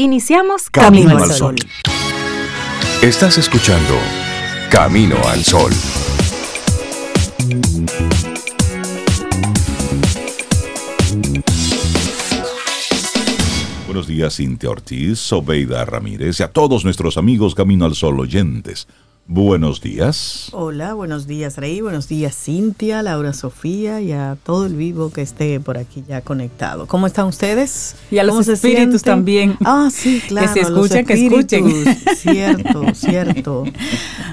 Iniciamos Camino, al Sol. Estás escuchando Camino al Sol. Buenos días, Cintia Ortiz, Sobeida Ramírez y a todos nuestros amigos Camino al Sol oyentes. Buenos días. Hola, buenos días Rey, buenos días Cintia, Laura Sofía y a todo el vivo que esté por aquí ya conectado. ¿Cómo están ustedes? Y a los espíritus también. Ah, sí, claro. Que se escuchen, que escuchen. Cierto, cierto.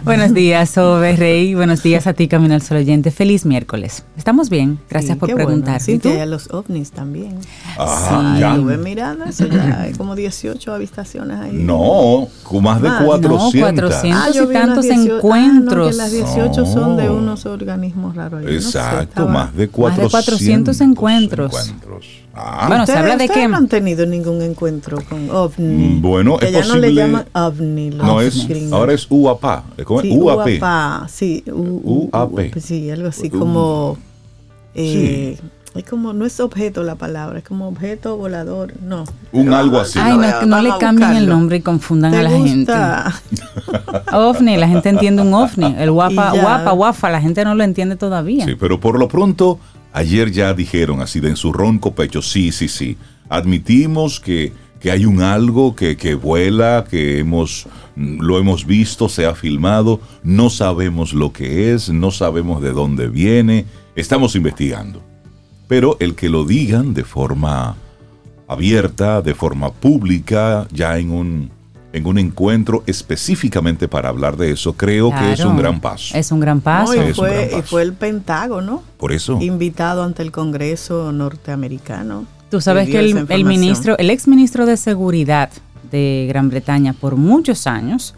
buenos días, Sobe Rey. Buenos días a ti, Camino al Sol oyente. Feliz miércoles. ¿Estamos bien? Gracias por preguntar. Sí, y a los ovnis también. Ah, sí, ya. Estuve mirando eso ya. Hay como 18 habitaciones ahí. No, más de 400. No, 400 y tantos encuentros. Ah, no, las 18 son de unos organismos raros. Exacto, más, de 400 más de 400 encuentros. Ah. Bueno, se habla de que no han tenido ningún encuentro con ovni. Mm, bueno, que es ya posible. no le llaman ovni. No es, ahora es UAP. ¿Cómo es? Sí, UAP. UAP. Sí, U, UAP. Sí, algo así como. Eh, es como, no es objeto la palabra, es como objeto volador, no. Un algo así. Ay, no, que no le cambien el nombre y confundan a la gente. ovni, la gente entiende un ovni. El guapa, guapa, guafa, la gente no lo entiende todavía. Sí, pero por lo pronto, ayer ya dijeron así de en su ronco pecho, sí, sí, sí. Admitimos que, que hay un algo que, que vuela, que hemos, lo hemos visto, se ha filmado, no sabemos lo que es, no sabemos de dónde viene, estamos investigando. Pero el que lo digan de forma abierta, de forma pública, ya en un, en un encuentro específicamente para hablar de eso, creo Claro, que es un gran paso. Es un gran paso. No, y, Es un gran fue, y paso. fue el Pentágono Por eso. invitado ante el Congreso norteamericano. Tú sabes que el, el ministro, el ex ministro de Seguridad de Gran Bretaña por muchos años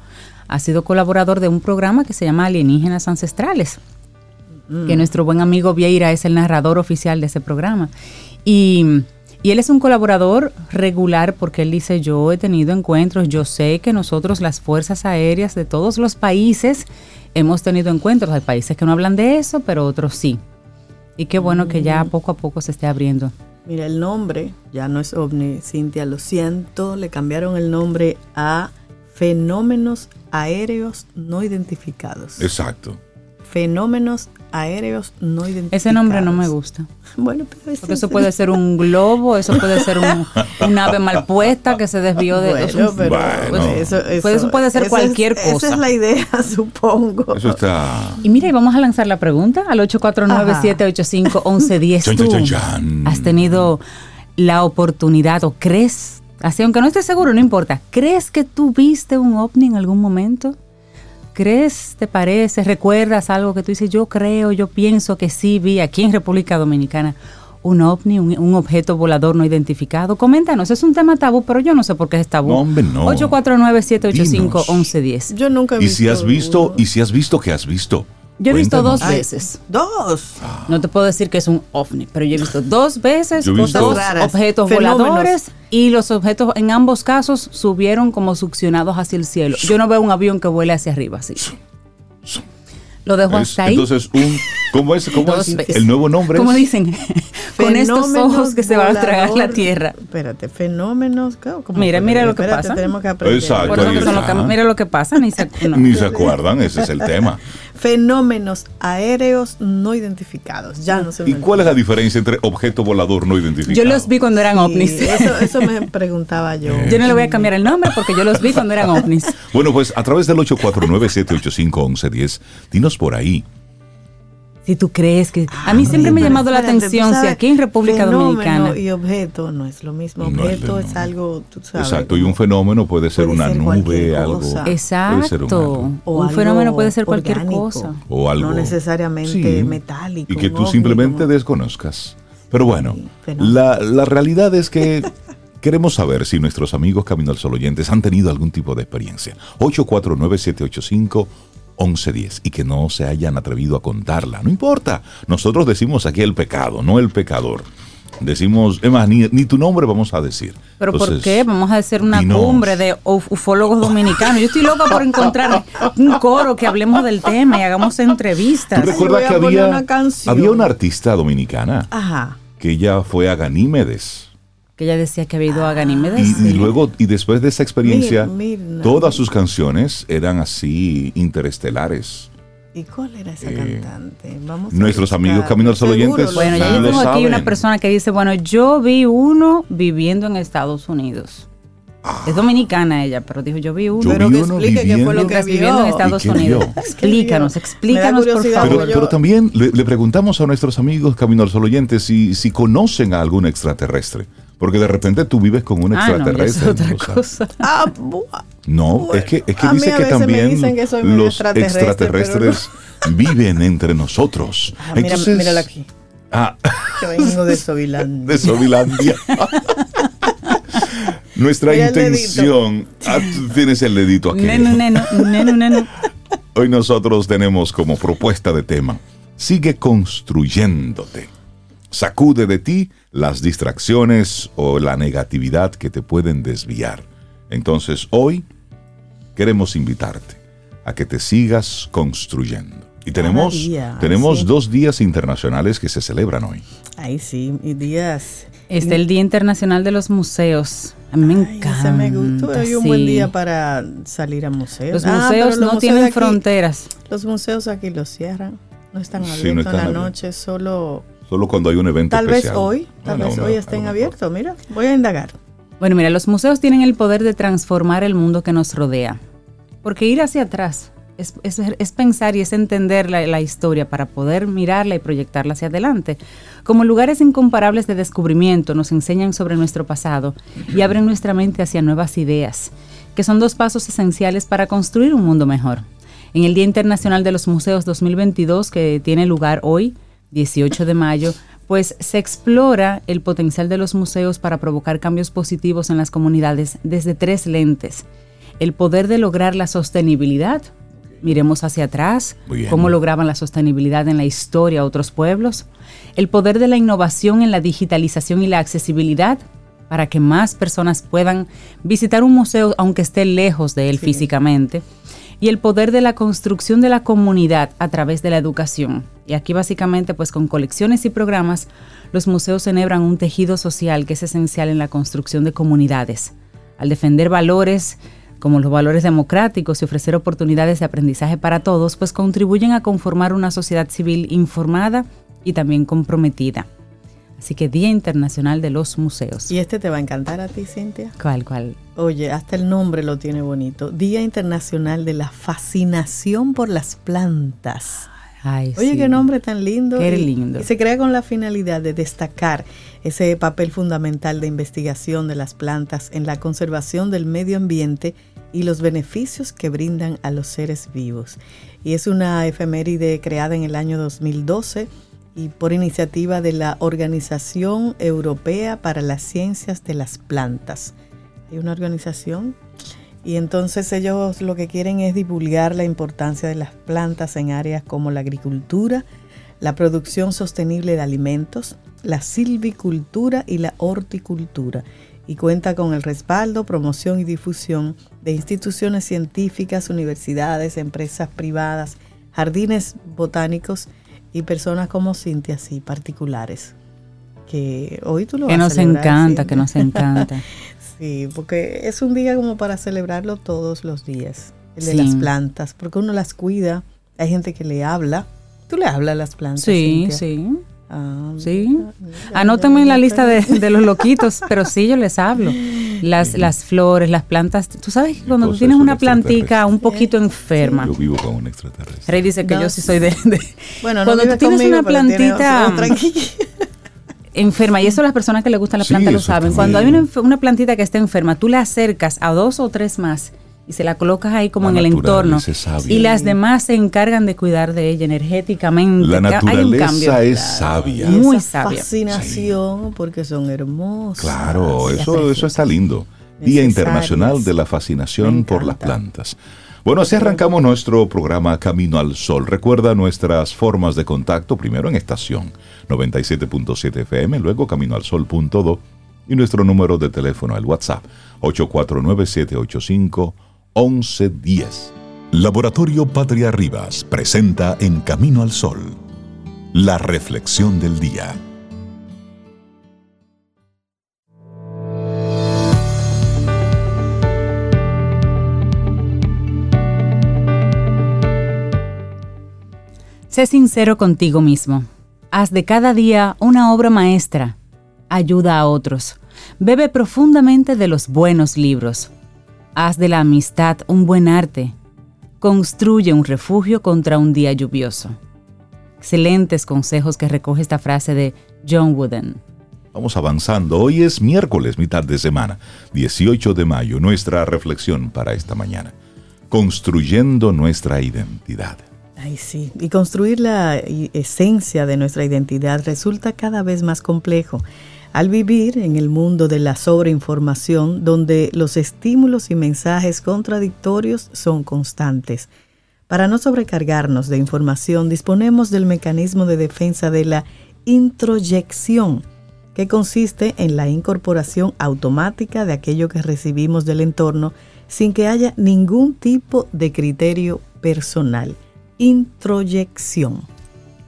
ha sido colaborador de un programa que se llama Alienígenas Ancestrales, que nuestro buen amigo Vieira es el narrador oficial de ese programa. Y, y él es un colaborador regular porque él dice, yo he tenido encuentros, yo sé que nosotros las fuerzas aéreas de todos los países hemos tenido encuentros. Hay países que no hablan de eso, pero otros sí. Y qué bueno que ya poco a poco se esté abriendo. Mira, el nombre ya no es ovni, Cintia, lo siento, le cambiaron el nombre a fenómenos aéreos no identificados. Exacto. Fenómenos aéreos no identificados. Ese nombre no me gusta. Bueno, pero Porque eso es- puede ser un globo, eso puede ser un, un ave mal puesta que se desvió de... Bueno, un- pero Bueno. eso, Puede- eso puede ser cualquier es- cosa. Esa es la idea, supongo. Eso está. Y mira, y vamos a lanzar la pregunta al 849-785-1110. Chan, ¿Tú chan, chan, chan. has tenido la oportunidad o crees, así aunque no estés seguro, no importa, ¿crees que tú viste un ovni en algún momento? ¿Crees, te parece, recuerdas algo que tú dices, yo creo, yo pienso que sí vi aquí en República Dominicana un ovni, un, un objeto volador no identificado? Coméntanos, es un tema tabú, pero yo no sé por qué es tabú. No, hombre, no. 849-785-1110. Yo nunca he Y si has visto, uno. y si has visto, ¿qué has visto? Yo he visto Cuéntanos. dos veces. Dos. No te puedo decir que es un ovni, pero yo he visto dos veces Yo he visto- dos Raras, objetos fenómenos. voladores y los objetos en ambos casos subieron como succionados hacia el cielo. Yo no veo un avión que vuele hacia arriba, así. Lo dejo Es- hasta ahí. Entonces, un, ¿cómo es, cómo es? el nuevo nombre? Como es- dicen, con estos ojos que se van a tragar la tierra. Espérate, fenómenos. ¿cómo- cómo Mira, mira lo que Espérate, pasa. Tenemos que aprender. Exacto. Por eso ahí que son lo está. que- mira lo que pasa, ni se, no. Ni se acuerdan, ese es el tema. Fenómenos aéreos no identificados. Ya no se ¿Y cuál es la diferencia entre objeto volador no identificado? Yo los vi cuando eran ovnis. Eso, eso me preguntaba yo. Yo no le voy a cambiar el nombre porque yo los vi cuando eran ovnis. Bueno, pues a través del 849-785-1110, dinos por ahí. Si tú crees que... A mí siempre me ha llamado la atención si aquí en República Dominicana... y objeto no es lo mismo. No es lo Objeto es, algo, tú sabes. Exacto, y un fenómeno puede ser Puede una ser nube, algo. un Exacto. o un algo fenómeno puede ser cualquier orgánico, cosa. O algo. No necesariamente metálico. Y que un tú simplemente como- desconozcas. Pero bueno, Sí, la, la realidad es que queremos saber si nuestros amigos Camino al Sol oyentes han tenido algún tipo de experiencia. 849-785-1110 y que no se hayan atrevido a contarla. No importa. Nosotros decimos aquí el pecado, no el pecador. Decimos, es más, ni, ni tu nombre vamos a decir. ¿Pero por Entonces, qué? Vamos a hacer una dinos. cumbre de uf- ufólogos dominicanos. Yo estoy loca por encontrar un coro que hablemos del tema y hagamos entrevistas. ¿Tú recuerdas que había, una canción. había una artista dominicana Ajá. que ella fue a Ganímedes? Que ella decía que había ido a Ganímedes. Y, y luego, y después de esa experiencia, Mir- Mirna. todas sus canciones eran así interestelares. ¿Y cuál era esa Eh, cantante? Vamos nuestros amigos Camino al oyentes, Bueno, ya Ah, yo tengo aquí una persona que dice, bueno, yo vi uno viviendo en Estados Unidos. Es dominicana ella, pero dijo, yo vi uno. Yo Pero vi que uno explique qué fue lo viviendo- que vio. viviendo en Estados ¿Y qué Unidos. vio? Explícanos, explícanos, por favor. Pero, también le, le preguntamos a nuestros amigos Camino al Sol oyentes si, si conocen a algún extraterrestre. Porque de repente tú vives con un Ah, no, es extraterrestre. otra cosa. Ah, No, es que, es que dice que también que los extraterrestre, extraterrestres viven entre nosotros. Ah, mira, Entonces, mírala aquí. Ah, Yo vengo de Sovilán. de Sovilandia. Nuestra Mira intención. Ah, tienes el dedito aquí. Nenu, nenu, nenu, nenu. Hoy nosotros tenemos como propuesta de tema, sigue construyéndote. Sacude de ti las distracciones o la negatividad que te pueden desviar. Entonces hoy queremos invitarte a que te sigas construyendo. Y tenemos, día, tenemos sí. dos días internacionales que se celebran hoy. Ahí sí, y días. Está el Día Internacional de los Museos. A mí me Ay, encanta. me gustó. Hoy un buen sí. día para salir a museos. Los Ah, museos los no museos tienen aquí- fronteras. Los museos aquí los cierran. No están Sí, no abiertos están en la abiertos. noche, solo. Solo cuando hay un evento Tal vez especial. hoy, tal vez no, hoy a lo estén mejor. abiertos. Mira, voy a indagar. Bueno, mira, los museos tienen el poder de transformar el mundo que nos rodea. Porque ir hacia atrás es, es- es pensar y es entender la, la historia para poder mirarla y proyectarla hacia adelante. Como lugares incomparables de descubrimiento nos enseñan sobre nuestro pasado y abren nuestra mente hacia nuevas ideas, que son dos pasos esenciales para construir un mundo mejor. En el Día Internacional de los Museos 2022, que tiene lugar hoy, 18 de mayo, pues se explora el potencial de los museos para provocar cambios positivos en las comunidades desde tres lentes. El poder de lograr la sostenibilidad. Miremos hacia atrás, cómo lograban la sostenibilidad en la historia otros pueblos. El poder de la innovación en la digitalización y la accesibilidad para que más personas puedan visitar un museo aunque esté lejos de él físicamente y el poder de la construcción de la comunidad a través de la educación. Y aquí básicamente pues con colecciones y programas los museos enhebran un tejido social que es esencial en la construcción de comunidades. Al defender valores como los valores democráticos y ofrecer oportunidades de aprendizaje para todos, pues contribuyen a conformar una sociedad civil informada y también comprometida. Así que Día Internacional de los Museos. Y este te va a encantar a ti, Cintia. ¿Cuál, cuál? Oye, hasta el nombre lo tiene bonito. Día Internacional de la Fascinación por las Plantas. Ay, Oye, sí. qué nombre tan lindo. Qué y, lindo. y se crea con la finalidad de destacar ese papel fundamental de investigación de las plantas en la conservación del medio ambiente y los beneficios que brindan a los seres vivos. Y es una efeméride creada en el año 2012 y por iniciativa de la Organización Europea para las Ciencias de las Plantas. Hay una organización y entonces ellos lo que quieren es divulgar la importancia de las plantas en áreas como la agricultura, la producción sostenible de alimentos, la silvicultura y la horticultura. Y cuenta con el respaldo, promoción y difusión de instituciones científicas, universidades, empresas privadas, jardines botánicos y personas como Cintia, así particulares. Que hoy tú lo Que vas nos encanta, que nos encanta. Sí, porque es un día como para celebrarlo todos los días, el de Sí. las plantas, porque uno las cuida, hay gente que le habla. ¿Tú le hablas a las plantas? Sí, Cintia? sí. Ah, Sí. ya, en la lista de, de los loquitos, pero sí, yo les hablo. Las, las flores, las plantas. Tú sabes que cuando tú tienes una plantica un Sí. poquito enferma. Yo vivo con un extraterrestre. Rey dice que No, yo sí soy de... de- Bueno, no cuando tú tienes conmigo, una plantita enferma, y eso las personas que les gustan la Sí, planta lo saben, también. cuando hay una, una plantita que está enferma, tú la acercas a dos o tres más y se la colocas ahí como La en el entorno. Y las demás se encargan de cuidar de ella energéticamente. La Ca- hay un naturaleza cambio. es sabia. Y Muy esa sabia. fascinación, porque son hermosas. Claro, y eso, eso está lindo. Día. Internacional de la Fascinación por las. Plantas. Bueno, así arrancamos nuestro programa Camino al Sol. Recuerda nuestras formas de contacto, primero en estación 97.7 FM, luego caminoalsol.do y nuestro número de teléfono, el WhatsApp 1110. Laboratorio Patria Rivas presenta En Camino al Sol, la reflexión del día. Sé sincero contigo mismo. Haz de cada día una obra maestra. Ayuda a otros. Bebe profundamente de los buenos libros Haz de la amistad un buen arte. Construye un refugio contra un día lluvioso. Excelentes consejos que recoge esta frase de John Wooden. Vamos avanzando. Hoy es miércoles, mitad de semana, 18 de mayo, nuestra reflexión para esta mañana. Construyendo nuestra identidad. Ay, sí. Y construir la esencia de nuestra identidad resulta cada vez más complejo al vivir en el mundo de la sobreinformación, donde los estímulos y mensajes contradictorios son constantes. Para no sobrecargarnos de información, disponemos del mecanismo de defensa de la introyección, que consiste en la incorporación automática de aquello que recibimos del entorno sin que haya ningún tipo de criterio personal. Introyección.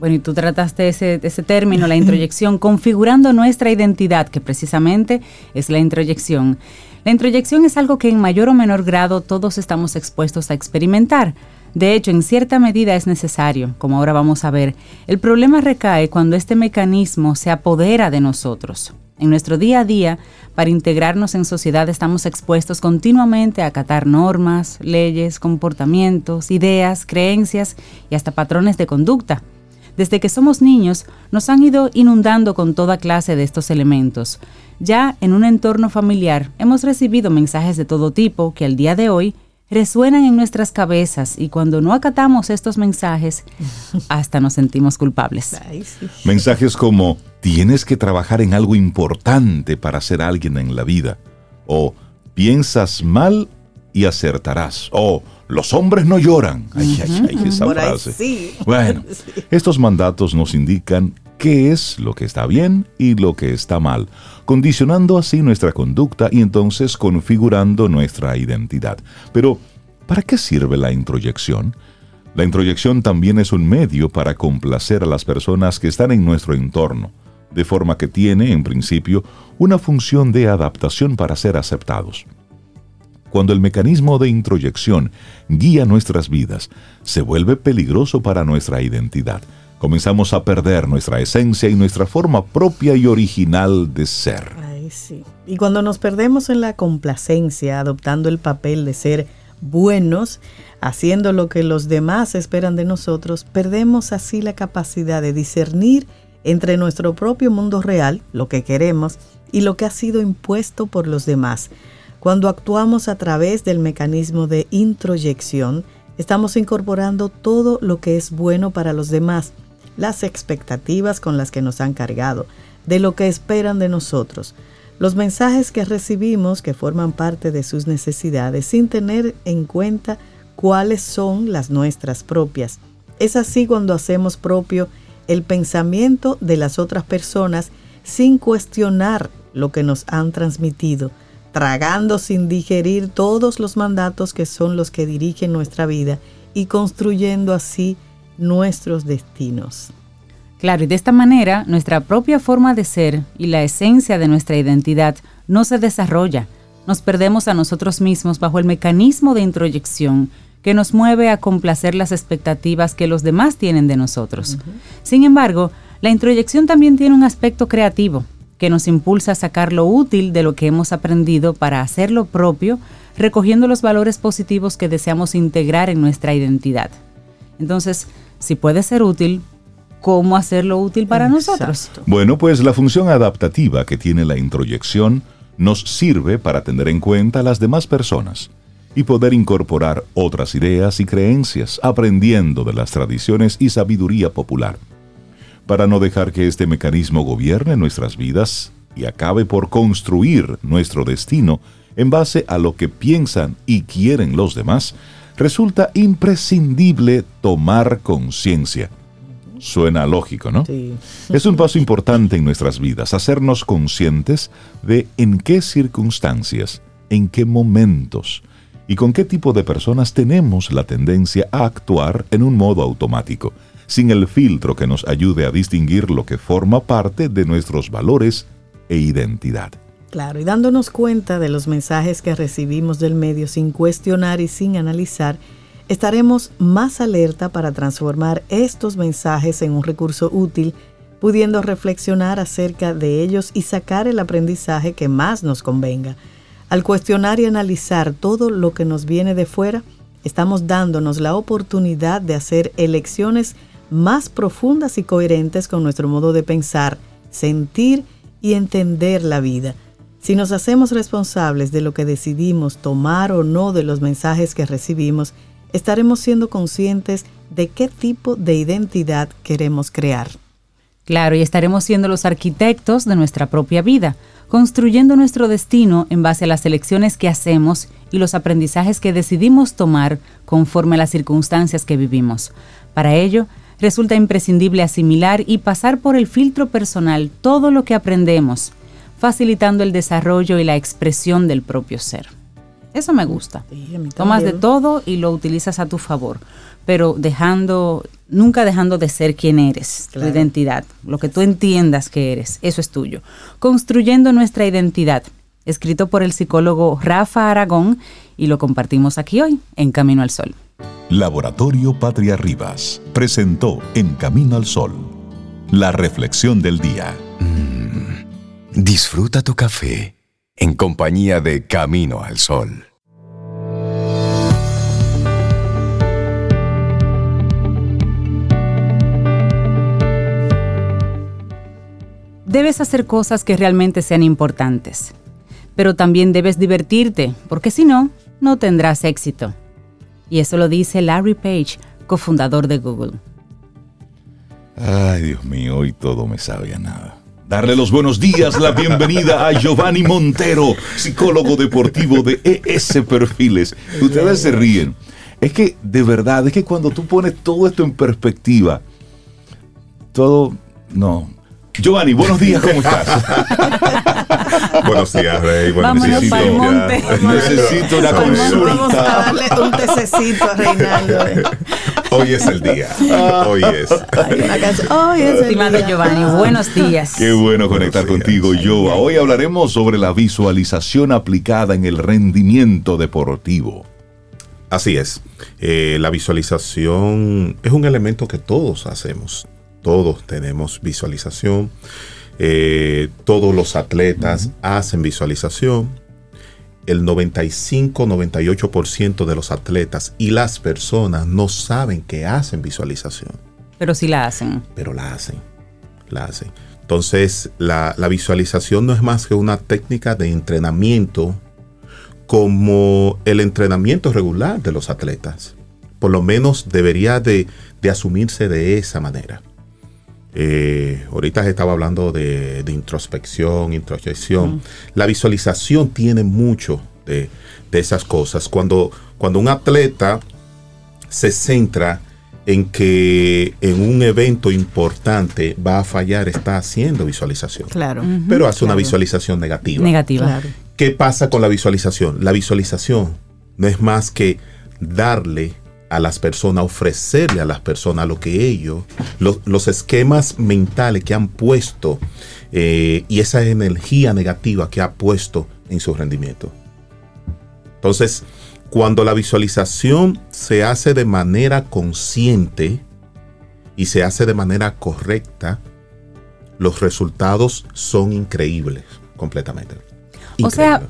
Bueno, y tú trataste ese, ese término, la introyección, configurando nuestra identidad, que precisamente es la introyección. La introyección es algo que en mayor o menor grado todos estamos expuestos a experimentar. De hecho, en cierta medida es necesario, como ahora vamos a ver. El problema recae cuando este mecanismo se apodera de nosotros. En nuestro día a día, para integrarnos en sociedad estamos expuestos continuamente a acatar normas, leyes, comportamientos, ideas, creencias y hasta patrones de conducta. Desde que somos niños, nos han ido inundando con toda clase de estos elementos. Ya en un entorno familiar hemos recibido mensajes de todo tipo que al día de hoy resuenan en nuestras cabezas y cuando no acatamos estos mensajes, hasta nos sentimos culpables. Mensajes como, tienes que trabajar en algo importante para ser alguien en la vida, o piensas mal y acertarás, o los hombres no lloran. Ay, ay, ay, esa frase. Bueno, estos mandatos nos indican qué es lo que está bien y lo que está mal, condicionando así nuestra conducta y entonces configurando nuestra identidad. Pero, ¿para qué sirve la introyección? La introyección también es un medio para complacer a las personas que están en nuestro entorno, de forma que tiene, en principio, una función de adaptación para ser aceptados. Cuando el mecanismo de introyección guía nuestras vidas, se vuelve peligroso para nuestra identidad. Comenzamos a perder nuestra esencia y nuestra forma propia y original de ser. Y cuando nos perdemos en la complacencia, adoptando el papel de ser buenos, haciendo lo que los demás esperan de nosotros, perdemos así la capacidad de discernir entre nuestro propio mundo real, lo que queremos, y lo que ha sido impuesto por los demás. Cuando actuamos a través del mecanismo de introyección, estamos incorporando todo lo que es bueno para los demás, las expectativas con las que nos han cargado, de lo que esperan de nosotros, los mensajes que recibimos que forman parte de sus necesidades sin tener en cuenta cuáles son las nuestras propias. Es así cuando hacemos propio el pensamiento de las otras personas sin cuestionar lo que nos han transmitido tragando sin digerir todos los mandatos que son los que dirigen nuestra vida y construyendo así nuestros destinos. Claro, y de esta manera nuestra propia forma de ser y la esencia de nuestra identidad no se desarrolla. Nos perdemos a nosotros mismos bajo el mecanismo de introyección que nos mueve a complacer las expectativas que los demás tienen de nosotros. Sin embargo, la introyección también tiene un aspecto creativo que nos impulsa a sacar lo útil de lo que hemos aprendido para hacerlo propio, recogiendo los valores positivos que deseamos integrar en nuestra identidad. Entonces, si puede ser útil, ¿cómo hacerlo útil para nosotros? Bueno, pues la función adaptativa que tiene la introyección nos sirve para tener en cuenta a las demás personas y poder incorporar otras ideas y creencias, aprendiendo de las tradiciones y sabiduría popular para no dejar que este mecanismo gobierne nuestras vidas y acabe por construir nuestro destino en base a lo que piensan y quieren los demás, resulta imprescindible tomar conciencia. Suena lógico, ¿no? Sí. Es un paso importante en nuestras vidas, hacernos conscientes de en qué circunstancias, en qué momentos y con qué tipo de personas tenemos la tendencia a actuar en un modo automático sin el filtro que nos ayude a distinguir lo que forma parte de nuestros valores e identidad. Claro, y dándonos cuenta de los mensajes que recibimos del medio sin cuestionar y sin analizar, estaremos más alerta para transformar estos mensajes en un recurso útil, pudiendo reflexionar acerca de ellos y sacar el aprendizaje que más nos convenga. Al cuestionar y analizar todo lo que nos viene de fuera, estamos dándonos la oportunidad de hacer elecciones más profundas y coherentes con nuestro modo de pensar, sentir y entender la vida. Si nos hacemos responsables de lo que decidimos tomar o no de los mensajes que recibimos, estaremos siendo conscientes de qué tipo de identidad queremos crear. Claro, y estaremos siendo los arquitectos de nuestra propia vida, construyendo nuestro destino en base a las elecciones que hacemos y los aprendizajes que decidimos tomar conforme a las circunstancias que vivimos. Para ello, resulta imprescindible asimilar y pasar por el filtro personal todo lo que aprendemos, facilitando el desarrollo y la expresión del propio ser. Eso me gusta. Tomas de todo y lo utilizas a tu favor, pero dejando, nunca dejando de ser quien eres, tu identidad, lo que tú entiendas que eres, eso es tuyo. Construyendo nuestra identidad, escrito por el psicólogo Rafa Aragón y lo compartimos aquí hoy en Camino al Sol. Laboratorio Patria Rivas presentó En Camino al Sol la reflexión del día. Mm, disfruta tu café en compañía de Camino al Sol. Debes hacer cosas que realmente sean importantes, pero también debes divertirte, porque si no, no tendrás éxito. Y eso lo dice Larry Page, cofundador de Google. Ay, Dios mío, hoy todo me sabe a nada darle los buenos días, la bienvenida a Giovanni Montero, psicólogo deportivo de ES Perfiles. Ustedes se ríen. Es que, de verdad, es que cuando tú pones todo esto en perspectiva, todo, no, Giovanni, buenos días, ¿cómo estás? buenos días, Rey. Buenos días, monte. Necesito una consulta. Vamos a darle un tececito a Reinaldo. Hoy es el día. Hoy es. Hoy es el día. Giovanni, buenos días. Qué bueno conectar contigo, Joa. Hoy hablaremos sobre la visualización aplicada en el rendimiento deportivo. Así es. Eh, la visualización es un elemento que todos hacemos todos tenemos visualización. Eh, todos los atletas hacen visualización. El 95-98% de los atletas y las personas no saben que hacen visualización. Pero sí la hacen. Pero la hacen. La hacen. Entonces, la, visualización no es más que una técnica de entrenamiento como el entrenamiento regular de los atletas. Por lo menos debería de asumirse de esa manera. Eh, ahorita estaba hablando de, introspección, introspección. La visualización tiene mucho de, esas cosas. Cuando, cuando un atleta se centra en que en un evento importante va a fallar, está haciendo visualización. Claro. Pero hace una visualización negativa. Negativa. ¿Qué pasa con la visualización? La visualización no es más que darle a las personas, ofrecerle a las personas lo que ellos, los, esquemas mentales que han puesto eh, y esa energía negativa que ha puesto en su rendimiento. Entonces, cuando la visualización se hace de manera consciente y se hace de manera correcta, los resultados son increíbles, completamente. O sea,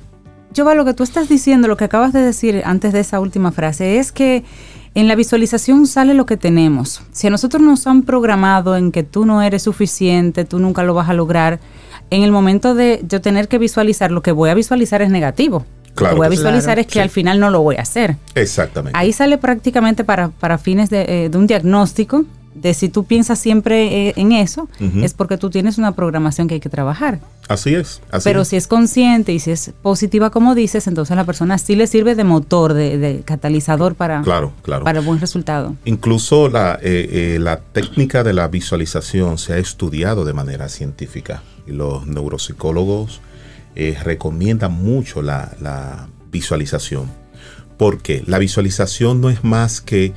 Jova, lo que tú estás diciendo, lo que acabas de decir antes de esa última frase, es que en la visualización sale lo que tenemos. Si a nosotros nos han programado en que tú no eres suficiente, tú nunca lo vas a lograr, en el momento de yo tener que visualizar, lo que voy a visualizar es negativo. lo que voy a visualizar es que al final no lo voy a hacer. Exactamente. Ahí sale prácticamente para, para fines de, eh, de un diagnóstico de si tú piensas siempre eh, en eso, es porque tú tienes una programación que hay que trabajar. Así es. Pero si es consciente y si es positiva, como dices, entonces a la persona sí le sirve de motor, de, catalizador para, claro, claro. para el buen resultado. Incluso la, eh, eh, la técnica de la visualización se ha estudiado de manera científica y los neuropsicólogos recomiendan mucho la, la visualización. Porque la visualización no es más que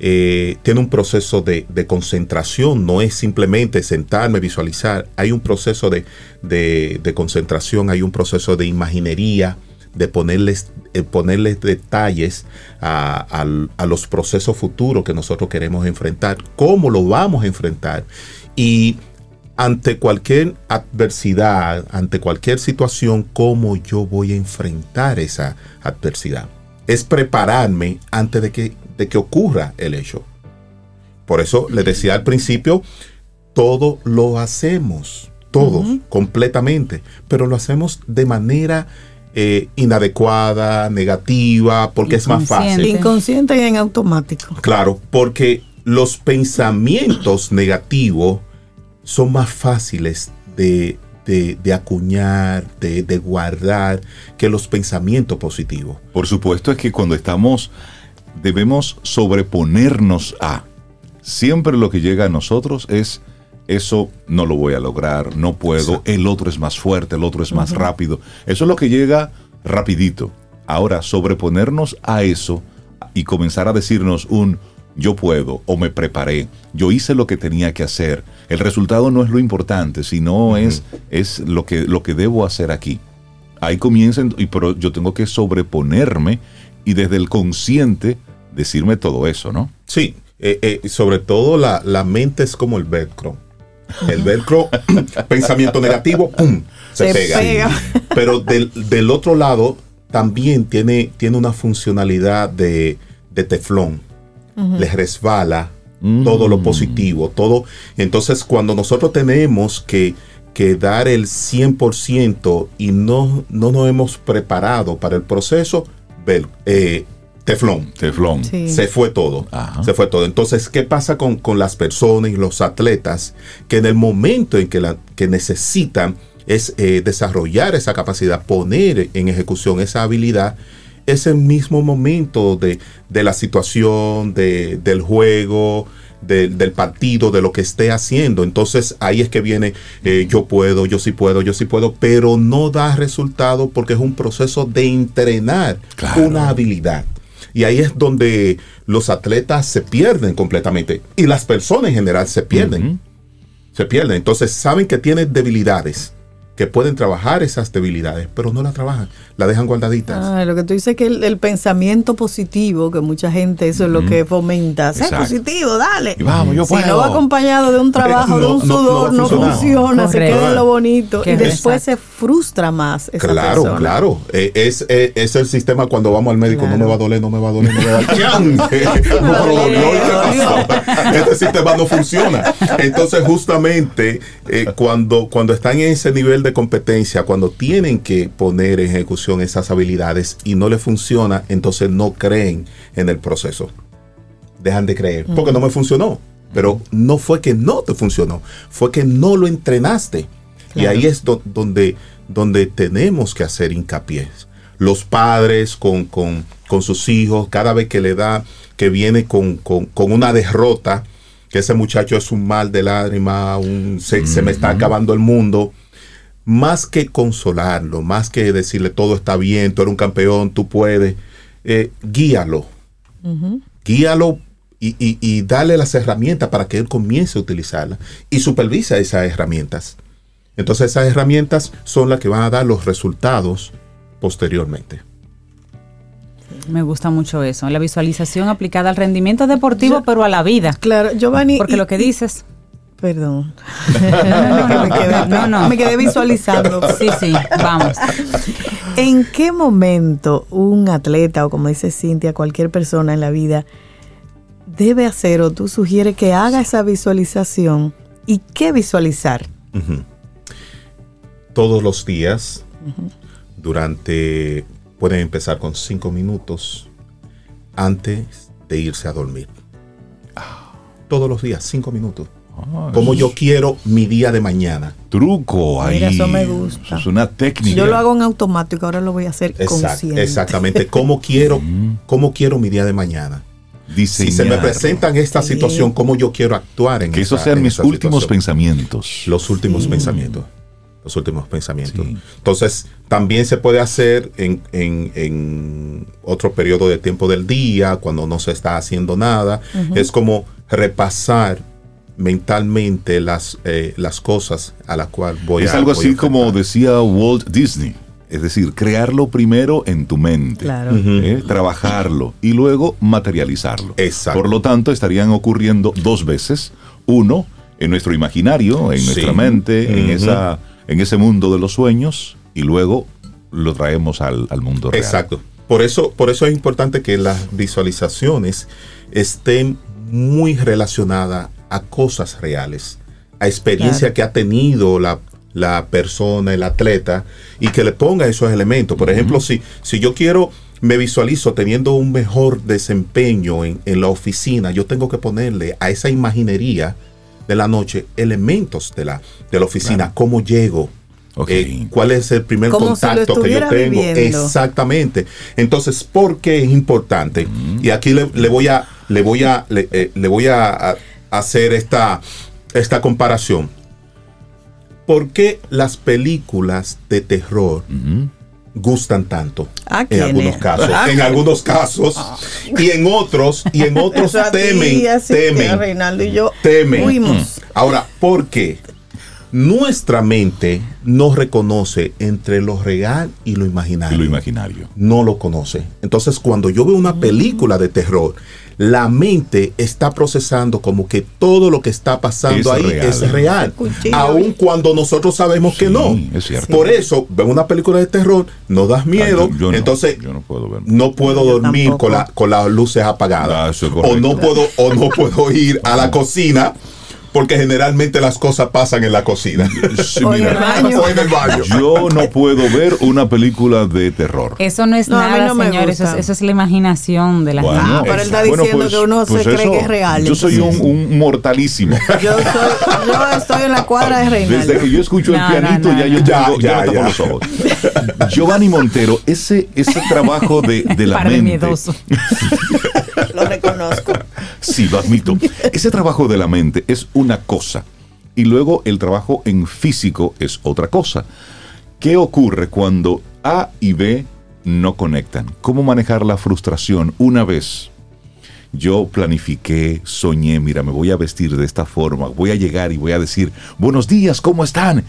eh, tiene un proceso de, concentración, no es simplemente sentarme, visualizar, hay un proceso de, concentración, hay un proceso de imaginería, de ponerles, eh, ponerles detalles a, a los procesos futuros que nosotros queremos enfrentar, cómo lo vamos a enfrentar. Y ante cualquier adversidad, ante cualquier situación, cómo yo voy a enfrentar esa adversidad. Es prepararme antes de que, de que ocurra el hecho. Por eso le decía al principio, todo lo hacemos, todos, completamente, pero lo hacemos de manera eh, inadecuada, negativa, porque es más fácil. Inconsciente y en automático. Claro, porque los pensamientos negativos son más fáciles de, de- de acuñar, de, de guardar, que los pensamientos positivos. Por supuesto es que cuando estamos, debemos sobreponernos a. Siempre lo que llega a nosotros es, eso no lo voy a lograr, no puedo, el otro es más fuerte, el otro es más rápido. Eso es lo que llega rapidito. Ahora, sobreponernos a eso y comenzar a decirnos un yo puedo o me preparé, yo hice lo que tenía que hacer. El resultado no es lo importante, sino es, es lo, que, lo que debo hacer aquí. Ahí comienzan, y pero yo tengo que sobreponerme y desde el consciente decirme todo eso, ¿no? Sí, eh, eh, sobre todo la, la mente es como el velcro. El velcro, pensamiento negativo, ¡pum! Se, Se pega. pega. Pero del, del otro lado también tiene, tiene una funcionalidad de, de teflón. Les resbala todo lo positivo, todo. Entonces, cuando nosotros tenemos que, que dar el 100% y no, no nos hemos preparado para el proceso, vel- eh, teflón Teflón. Sí. se fue todo. Ajá. Se fue todo. Entonces, ¿qué pasa con, con las personas y los atletas que en el momento en que, la, que necesitan es eh, desarrollar esa capacidad, poner en ejecución esa habilidad, ese mismo momento de, de la situación, de- del juego, de- del partido, de lo que esté haciendo. Entonces ahí es que viene, eh, yo puedo, yo sí puedo, yo sí puedo, pero no da resultado porque es un proceso de entrenar Claro. una habilidad. Y ahí es donde los atletas se pierden completamente. Y las personas en general se pierden. Se pierden. Entonces saben que tienen debilidades, que pueden trabajar esas debilidades, pero no la trabajan, la dejan guardaditas. Ah, lo que tú dices es que el, el pensamiento positivo, que mucha gente eso es lo que fomenta. Sé positivo, dale. Y vamos, yo si no puedo. va acompañado de un trabajo, de un no- no sudor, no, funciona, se queda en lo bonito. Qué y después exacto. se frustra más esa Claro, persona. claro. Eh, es, eh, es el sistema cuando vamos al médico, Claro. no me va a doler, no me va a doler, no me va a doler. Este sistema no funciona. Entonces, justamente, eh, cuando, cuando están en ese nivel de competencia, cuando tienen que poner en ejecución esas habilidades y no les funciona, entonces no creen en el proceso. Dejan de creer, porque no me funcionó. Pero no fue que no te funcionó, fue que no lo entrenaste. Y ahí es do- donde, donde tenemos que hacer hincapié. Los padres con, con- con sus hijos, cada vez que le da, que viene con, con- con una derrota, que ese muchacho es un mal de lágrima, un, se, se me está acabando el mundo, más que consolarlo, más que decirle todo está bien, tú eres un campeón, tú puedes, eh, guíalo. Guíalo y, y, y dale las herramientas para que él comience a utilizarlas y supervisa esas herramientas. Entonces esas herramientas son las que van a dar los resultados posteriormente. Me gusta mucho eso. La visualización aplicada al rendimiento deportivo, pero a la vida. Claro, Giovanni. Porque y- lo que dices. Perdón. me, quedé, No, no. me quedé visualizando. Sí, sí, vamos. ¿En qué momento un atleta o como dice Cintia, cualquier persona en la vida debe hacer o tú sugieres que haga esa visualización? ¿Y qué visualizar? Todos los días, durante, pueden empezar con cinco minutos antes de irse a dormir. Todos los días, cinco minutos. Ah, Como yo quiero mi día de mañana. Truco ahí. Mira, eso me gusta. Eso es una técnica. Yo lo hago en automático, ahora lo voy a hacer Exact- consciente. exactamente. ¿Cómo quiero, ¿Cómo quiero mi día de mañana? Diseñar. Si se me presenta en esta Sí. situación, ¿cómo yo quiero actuar en Que esos sean mis últimos situación? pensamientos. Los últimos pensamientos. Los últimos pensamientos. Sí. Entonces, también se puede hacer en, en- en otro periodo de tiempo del día, cuando no se está haciendo nada. Es como repasar mentalmente las, eh, las cosas a las cuales voy es a algo voy a así como decía Walt Disney. Es decir, crearlo primero en tu mente, Claro. ¿eh? trabajarlo y luego materializarlo. Exacto. Por lo tanto, estarían ocurriendo dos veces. Uno, en nuestro imaginario, en Sí. nuestra mente, en, esa, en ese mundo de los sueños, y luego lo traemos al, al mundo real. Exacto. Por eso, por eso es importante que las visualizaciones estén muy relacionadas a cosas reales, a experiencia Claro. que ha tenido la, la persona, el atleta, y que le ponga esos elementos. Por ejemplo, si, si yo quiero, me visualizo teniendo un mejor desempeño en, en la oficina, yo tengo que ponerle a esa imaginería de la noche elementos de la, de la oficina, Claro. cómo llego, eh, cuál es el primer Como si lo contacto que yo tengo. viviendo. Exactamente. Entonces, ¿por qué es importante? Y aquí le, le voy a, le voy a, le, eh, le voy a, a hacer esta, esta comparación. ¿Por qué las películas de terror gustan tanto? ¿A En algunos casos. ¿A En algunos casos. Y en otros, y en otros Eso a ti, temen, temen, Reinaldo y yo temen. huimos. Ahora, ¿por qué? Nuestra mente no reconoce entre lo real y lo Y imaginario. lo imaginario. No lo conoce. Entonces, cuando yo veo una película de terror, la mente está procesando como que todo lo que está pasando Es ahí real. es real. Aun cuando nosotros sabemos que no. es cierto. Por eso, veo una película de terror, no das miedo, Ah, yo- yo no, entonces yo no puedo ver. no puedo Yo dormir con, la- con las luces Ah, apagadas. es o no puedo o no puedo ir a la cocina porque generalmente las cosas pasan en la cocina Sí, O en mira, el baño. o en el baño. Yo no puedo ver una película de terror. Eso no es No, nada, no señor. Eso es, gusta. eso es la imaginación de la Bueno, gente. Ah, pero él está bueno, diciendo que uno se cree que es real, Yo soy un, mortalísimo. Yo, soy, yo estoy en la cuadra de Reinaldo. Desde que yo escucho el pianito, no, no, ya yo no. tengo, Ya, ya, ya, los ojos. Giovanni Montero, ese, ese trabajo de, de la Par de mente. miedoso. Lo reconozco. Sí, lo admito. Ese trabajo de la mente es una cosa. Y luego el trabajo en físico es otra cosa. ¿Qué ocurre cuando A y B no conectan? ¿Cómo manejar la frustración una vez? Yo planifiqué, soñé, mira, me voy a vestir de esta forma, voy a llegar y voy a decir, buenos días, ¿cómo están?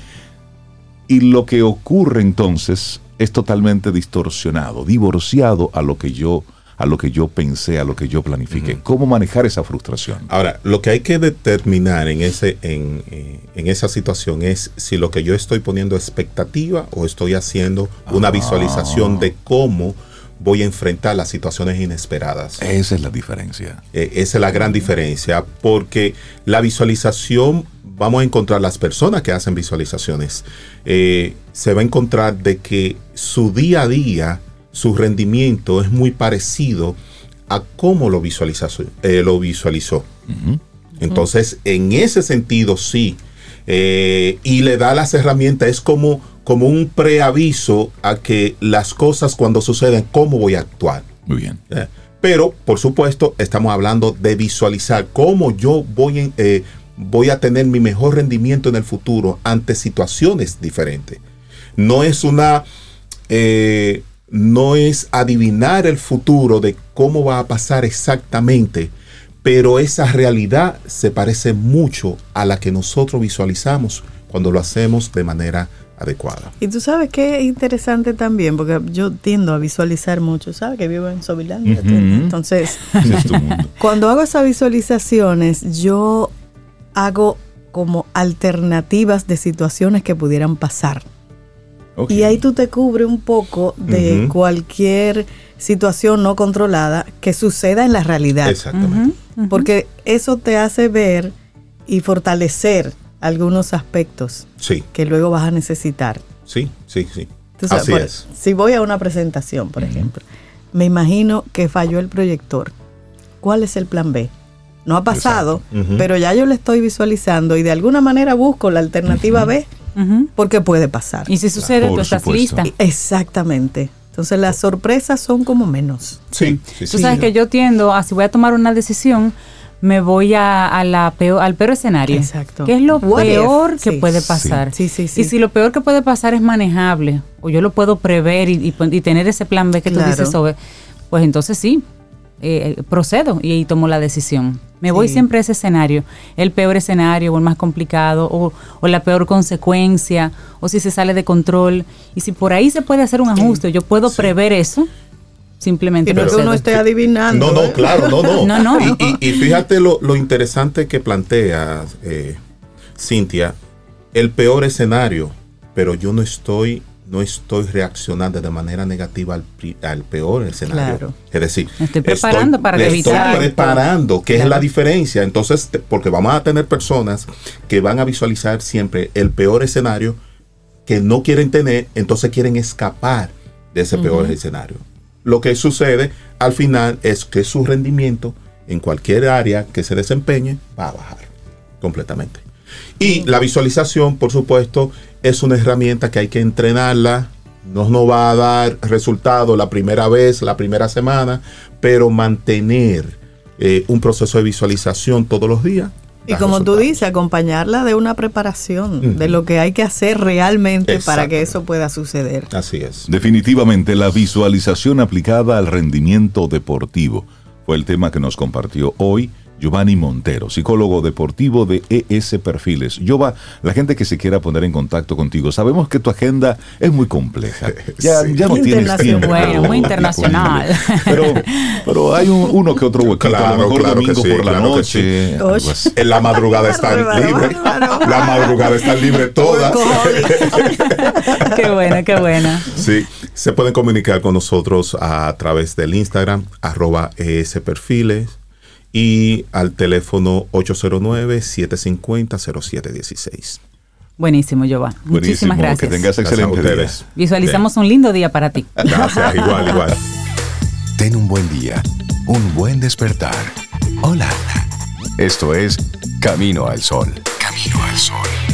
Y lo que ocurre entonces es totalmente distorsionado, divorciado a lo que yo, a lo que yo pensé, a lo que yo planifiqué. ¿Cómo manejar esa frustración? Ahora, lo que hay que determinar en, ese, en, eh, en esa situación es si lo que yo estoy poniendo expectativa o estoy haciendo una Ah. visualización de cómo voy a enfrentar las situaciones inesperadas. Esa es la diferencia. Eh, esa es la gran diferencia, porque la visualización, vamos a encontrar las personas que hacen visualizaciones, eh, se va a encontrar de que su día a día, su rendimiento es muy parecido a cómo lo visualizó. eh, lo visualizó. Entonces, en ese sentido, sí. Eh, y le da las herramientas, es como, como un preaviso a que las cosas cuando suceden, cómo voy a actuar. Muy bien. Eh, Pero, por supuesto, estamos hablando de visualizar cómo yo voy, en- voy a tener mi mejor rendimiento en el futuro ante situaciones diferentes. No es una... eh, no es adivinar el futuro de cómo va a pasar exactamente, pero esa realidad se parece mucho a la que nosotros visualizamos cuando lo hacemos de manera adecuada. Y tú sabes qué interesante también, porque yo tiendo a visualizar mucho, ¿sabes? Que vivo en Sobilandia. Entonces, es cuando hago esas visualizaciones, yo hago como alternativas de situaciones que pudieran pasar. Y ahí tú te cubres un poco de cualquier situación no controlada que suceda en la realidad. Exactamente. Porque eso te hace ver y fortalecer algunos aspectos Sí, que luego vas a necesitar. sí, sí, sí. Así por- es. Si voy a una presentación, por ejemplo, me imagino que falló el proyector. ¿Cuál es el plan B? No ha pasado, pero ya yo le estoy visualizando y de alguna manera busco la alternativa B Porque puede pasar. Y si sucede, Por tú estás supuesto. lista. Exactamente. Entonces las sorpresas son como menos. Sí, sí, Tú sí. sabes que yo tiendo a, si voy a tomar una decisión, me voy a, a la peor, al peor escenario. Exacto. ¿Qué es lo What if? peor que Sí. puede pasar? Sí, sí, sí. Y si lo peor que puede pasar es manejable, o yo lo puedo prever y, y y tener ese plan B que Claro. tú dices sobre, pues entonces sí. Eh, procedo y, tomo la decisión. Me voy siempre a ese escenario, el peor escenario o el más complicado o, la peor consecuencia o si se sale de control. Y si por ahí se puede hacer un ajuste, yo puedo prever eso, simplemente. Y no que uno esté adivinando. No, no, ¿eh? claro, no, no. no, no. Y, fíjate lo, lo, interesante que plantea eh, Cintia, el peor escenario, pero yo no estoy no estoy reaccionando de manera negativa al, al peor escenario. Es decir, estoy preparando para evitar. Estoy preparando, que es la diferencia. Entonces, porque vamos a tener personas que van a visualizar siempre el peor escenario que no quieren tener, entonces quieren escapar de ese peor escenario. Lo que sucede al final es que su rendimiento en cualquier área que se desempeñe va a bajar completamente. Y la visualización, por supuesto, es una herramienta que hay que entrenarla. No nos va a dar resultado la primera vez, la primera semana, pero mantener eh, un proceso de visualización todos los días. Y como tú dices, acompañarla de una preparación, de lo que hay que hacer realmente para que eso pueda suceder. Así es. Definitivamente la visualización aplicada al rendimiento deportivo fue el tema que nos compartió hoy Giovanni Montero, psicólogo deportivo de ES Perfiles. Giova, la gente que se quiera poner en contacto contigo, sabemos que tu agenda es muy compleja. Ya, ya no tienes tiempo. Bueno, muy internacional. Pero, pero hay uno que otro huequito, claro, a lo mejor domingo por la noche. En la madrugada están libre. La madrugada está libre toda. qué buena, qué buena. Sí, se pueden comunicar con nosotros a través del Instagram, arroba ES Perfiles y al teléfono 809-750-0716. Buenísimo, Giovanni. Muchísimas gracias. Que tengas excelente día. Visualizamos un lindo día para ti. Gracias, igual, igual. Ten un buen día, un buen despertar. Hola. Esto es Camino al Sol. Camino al Sol.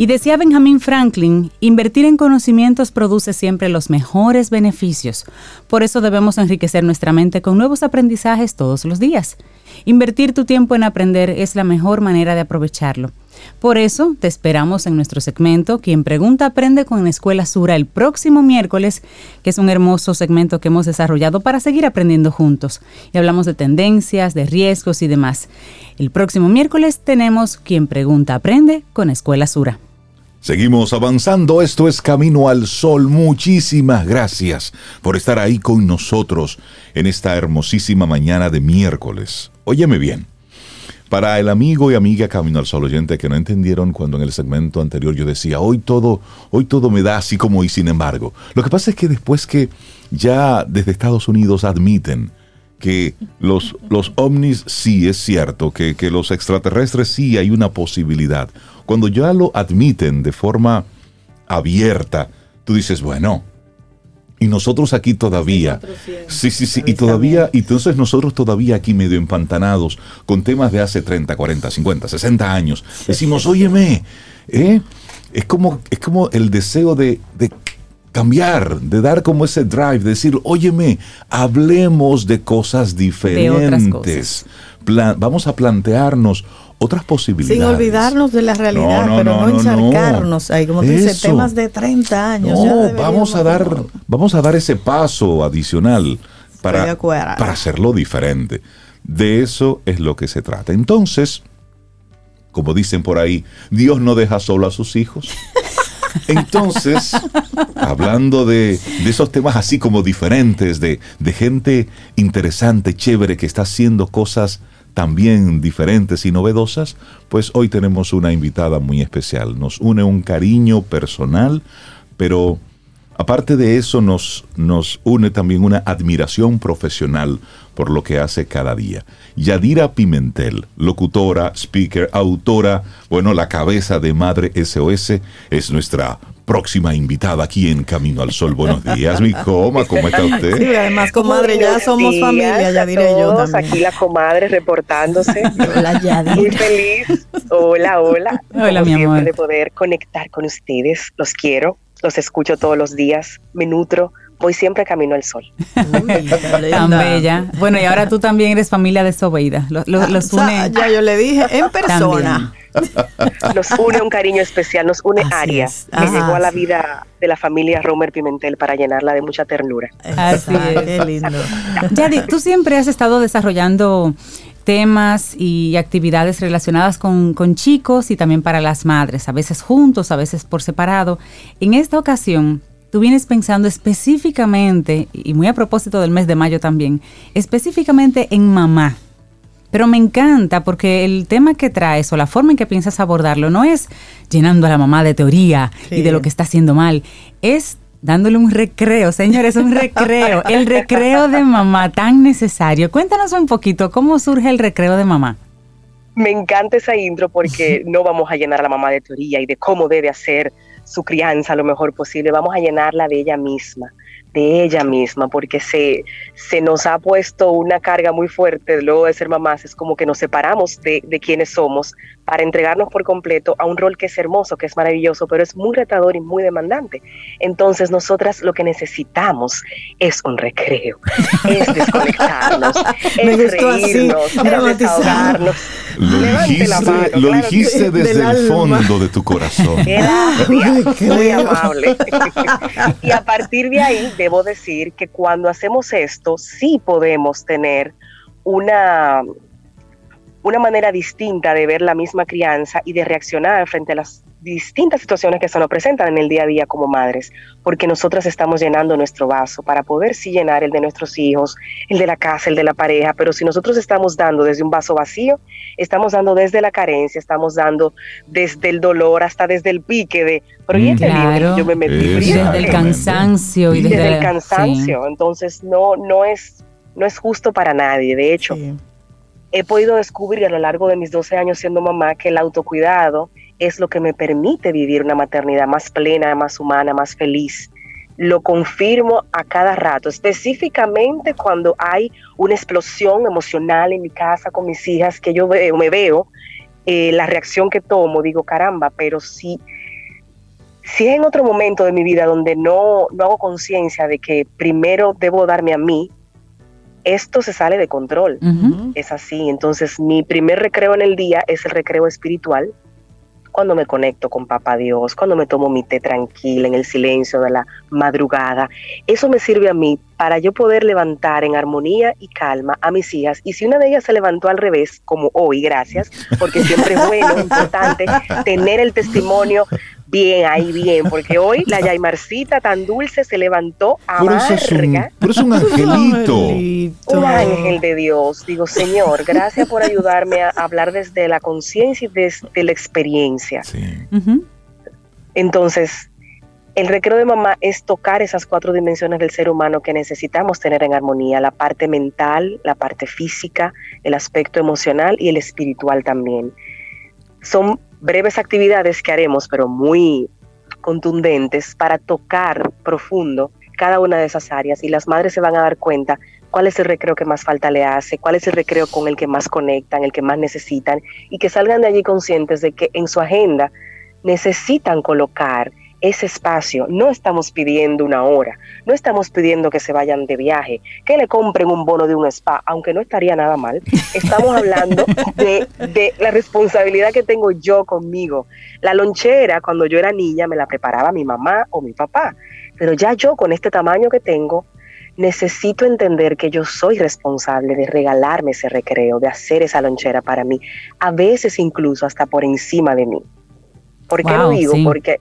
Y decía Benjamin Franklin, invertir en conocimientos produce siempre los mejores beneficios. Por eso debemos enriquecer nuestra mente con nuevos aprendizajes todos los días. Invertir tu tiempo en aprender es la mejor manera de aprovecharlo. Por eso te esperamos en nuestro segmento Quien Pregunta Aprende con Escuela Sura el próximo miércoles, que es un hermoso segmento que hemos desarrollado para seguir aprendiendo juntos. Y hablamos de tendencias, de riesgos y demás. El próximo miércoles tenemos Quien Pregunta Aprende con Escuela Sura. Seguimos avanzando, esto es Camino al Sol. Muchísimas gracias por estar ahí con nosotros en esta hermosísima mañana de miércoles. Óyeme bien, para el amigo y amiga Camino al Sol oyente que no entendieron cuando en el segmento anterior yo decía, hoy todo, hoy todo me da así como y sin embargo. Lo que pasa es que después que ya desde Estados Unidos admiten que los, los ovnis sí es cierto, que, que los extraterrestres sí hay una posibilidad. Cuando ya lo admiten de forma abierta, tú dices, bueno, y nosotros aquí todavía, sí, sí, sí, y todavía, y entonces nosotros todavía aquí medio empantanados con temas de hace 30, 40, 50, 60 años, decimos, óyeme, ¿eh? es, como, es como el deseo de, de cambiar, de dar como ese drive, de decir, óyeme, hablemos de cosas diferentes. vamos a plantearnos otras posibilidades. Sin olvidarnos de la realidad, pero no, encharcarnos ahí, como tú dices, temas de 30 años. No, vamos a dar, vamos a dar ese paso adicional para, para hacerlo diferente. De eso es lo que se trata. Entonces, como dicen por ahí, Dios no deja solo a sus hijos. Entonces, hablando de, esos temas así como diferentes, de, de gente interesante, chévere, que está haciendo cosas también diferentes y novedosas, pues hoy tenemos una invitada muy especial. Nos une un cariño personal, pero Aparte de eso, nos, nos une también una admiración profesional por lo que hace cada día. Yadira Pimentel, locutora, speaker, autora, bueno, la cabeza de Madre SOS, es nuestra próxima invitada aquí en Camino al Sol. Buenos días, mi coma, ¿cómo está usted? Sí, además, comadre, ya somos familia, ya diré yo también. Aquí la comadre reportándose. Hola, Yadira. Muy feliz. Hola, hola. Hola, mi amor. De poder conectar con ustedes. Los quiero, los escucho todos los días, me nutro, voy siempre camino al sol. Uy, Tan bella. Bueno, y ahora tú también eres familia de Sobeida. Los, los, los O sea, une. ya yo le dije en persona. Nos une un cariño especial, nos une Así Aria, es. que Ajá, llegó a la vida de la familia Romer Pimentel para llenarla de mucha ternura. Así es. Qué lindo. Yadi, tú siempre has estado desarrollando temas y actividades relacionadas con, con chicos y también para las madres, a veces juntos, a veces por separado. En esta ocasión, tú vienes pensando específicamente, y muy a propósito del mes de mayo también, específicamente en mamá. Pero me encanta porque el tema que traes o la forma en que piensas abordarlo no es llenando a la mamá de teoría y de lo que está haciendo mal, es dándole un recreo, señores, un recreo, el recreo de mamá tan necesario. Cuéntanos un poquito cómo surge el recreo de mamá. Me encanta esa intro porque no vamos a llenar a la mamá de teoría y de cómo debe hacer su crianza lo mejor posible, vamos a llenarla de ella misma, de ella misma, porque se, se nos ha puesto una carga muy fuerte luego de ser mamás, es como que nos separamos de, de quienes somos para entregarnos por completo a un rol que es hermoso, que es maravilloso, pero es muy retador y muy demandante. Entonces nosotras lo que necesitamos es un recreo, es desconectarnos, es reírnos, es desahogarnos. Lo Levante dijiste, mano, lo claro dijiste desde el alma. fondo de tu corazón. Gracias, muy amable. y a partir de ahí, debo decir que cuando hacemos esto, sí podemos tener una, una manera distinta de ver la misma crianza y de reaccionar frente a las distintas situaciones que se nos presentan en el día a día como madres, porque nosotras estamos llenando nuestro vaso para poder sí llenar el de nuestros hijos, el de la casa, el de la pareja, pero si nosotros estamos dando desde un vaso vacío, estamos dando desde la carencia, estamos dando desde el dolor hasta desde el pique de, pero ¿y este Claro. yo me metí? Exacto. ¿Pero y Desde el cansancio y desde, desde el sí. cansancio. Entonces no, no es, no es justo para nadie. De hecho, Sí. he podido descubrir a lo largo de mis 12 años siendo mamá que el autocuidado es lo que me permite vivir una maternidad más plena, más humana, más feliz. Lo confirmo a cada rato, específicamente cuando hay una explosión emocional en mi casa con mis hijas, que yo veo, me veo, eh, la reacción que tomo, digo, caramba, pero si, si es en otro momento de mi vida donde no, no hago conciencia de que primero debo darme a mí, esto se sale de control es así. Entonces, mi primer recreo en el día es el recreo espiritual. Cuando me conecto con Papá Dios, cuando me tomo mi té tranquila en el silencio de la madrugada, eso me sirve a mí para yo poder levantar en armonía y calma a mis hijas. Y si una de ellas se levantó al revés, como hoy, gracias, porque siempre es bueno, importante tener el testimonio bien ahí, bien, porque hoy la Yaimarcita tan dulce se levantó Pero eso es un, pero es un angelito. Un ángel de Dios. Digo, Señor, gracias por ayudarme a hablar desde la conciencia y desde la experiencia. Sí. Entonces, el recreo de mamá es tocar esas cuatro dimensiones del ser humano que necesitamos tener en armonía, la parte mental, la parte física, el aspecto emocional y el espiritual también. Son breves actividades que haremos, pero muy contundentes para tocar profundo cada una de esas áreas. Y las madres se van a dar cuenta cuál es el recreo que más falta le hace, cuál es el recreo con el que más conectan, el que más necesitan y que salgan de allí conscientes de que en su agenda necesitan colocar ese espacio. No estamos pidiendo una hora, no estamos pidiendo que se vayan de viaje, que le compren un bono de un spa, aunque no estaría nada mal. Estamos hablando de, de la responsabilidad que tengo yo conmigo. La lonchera, cuando yo era niña, me la preparaba mi mamá o mi papá, pero ya yo con este tamaño que tengo, necesito entender que yo soy responsable de regalarme ese recreo, de hacer esa lonchera para mí, a veces incluso hasta por encima de mí. ¿Por qué lo digo? sí. Porque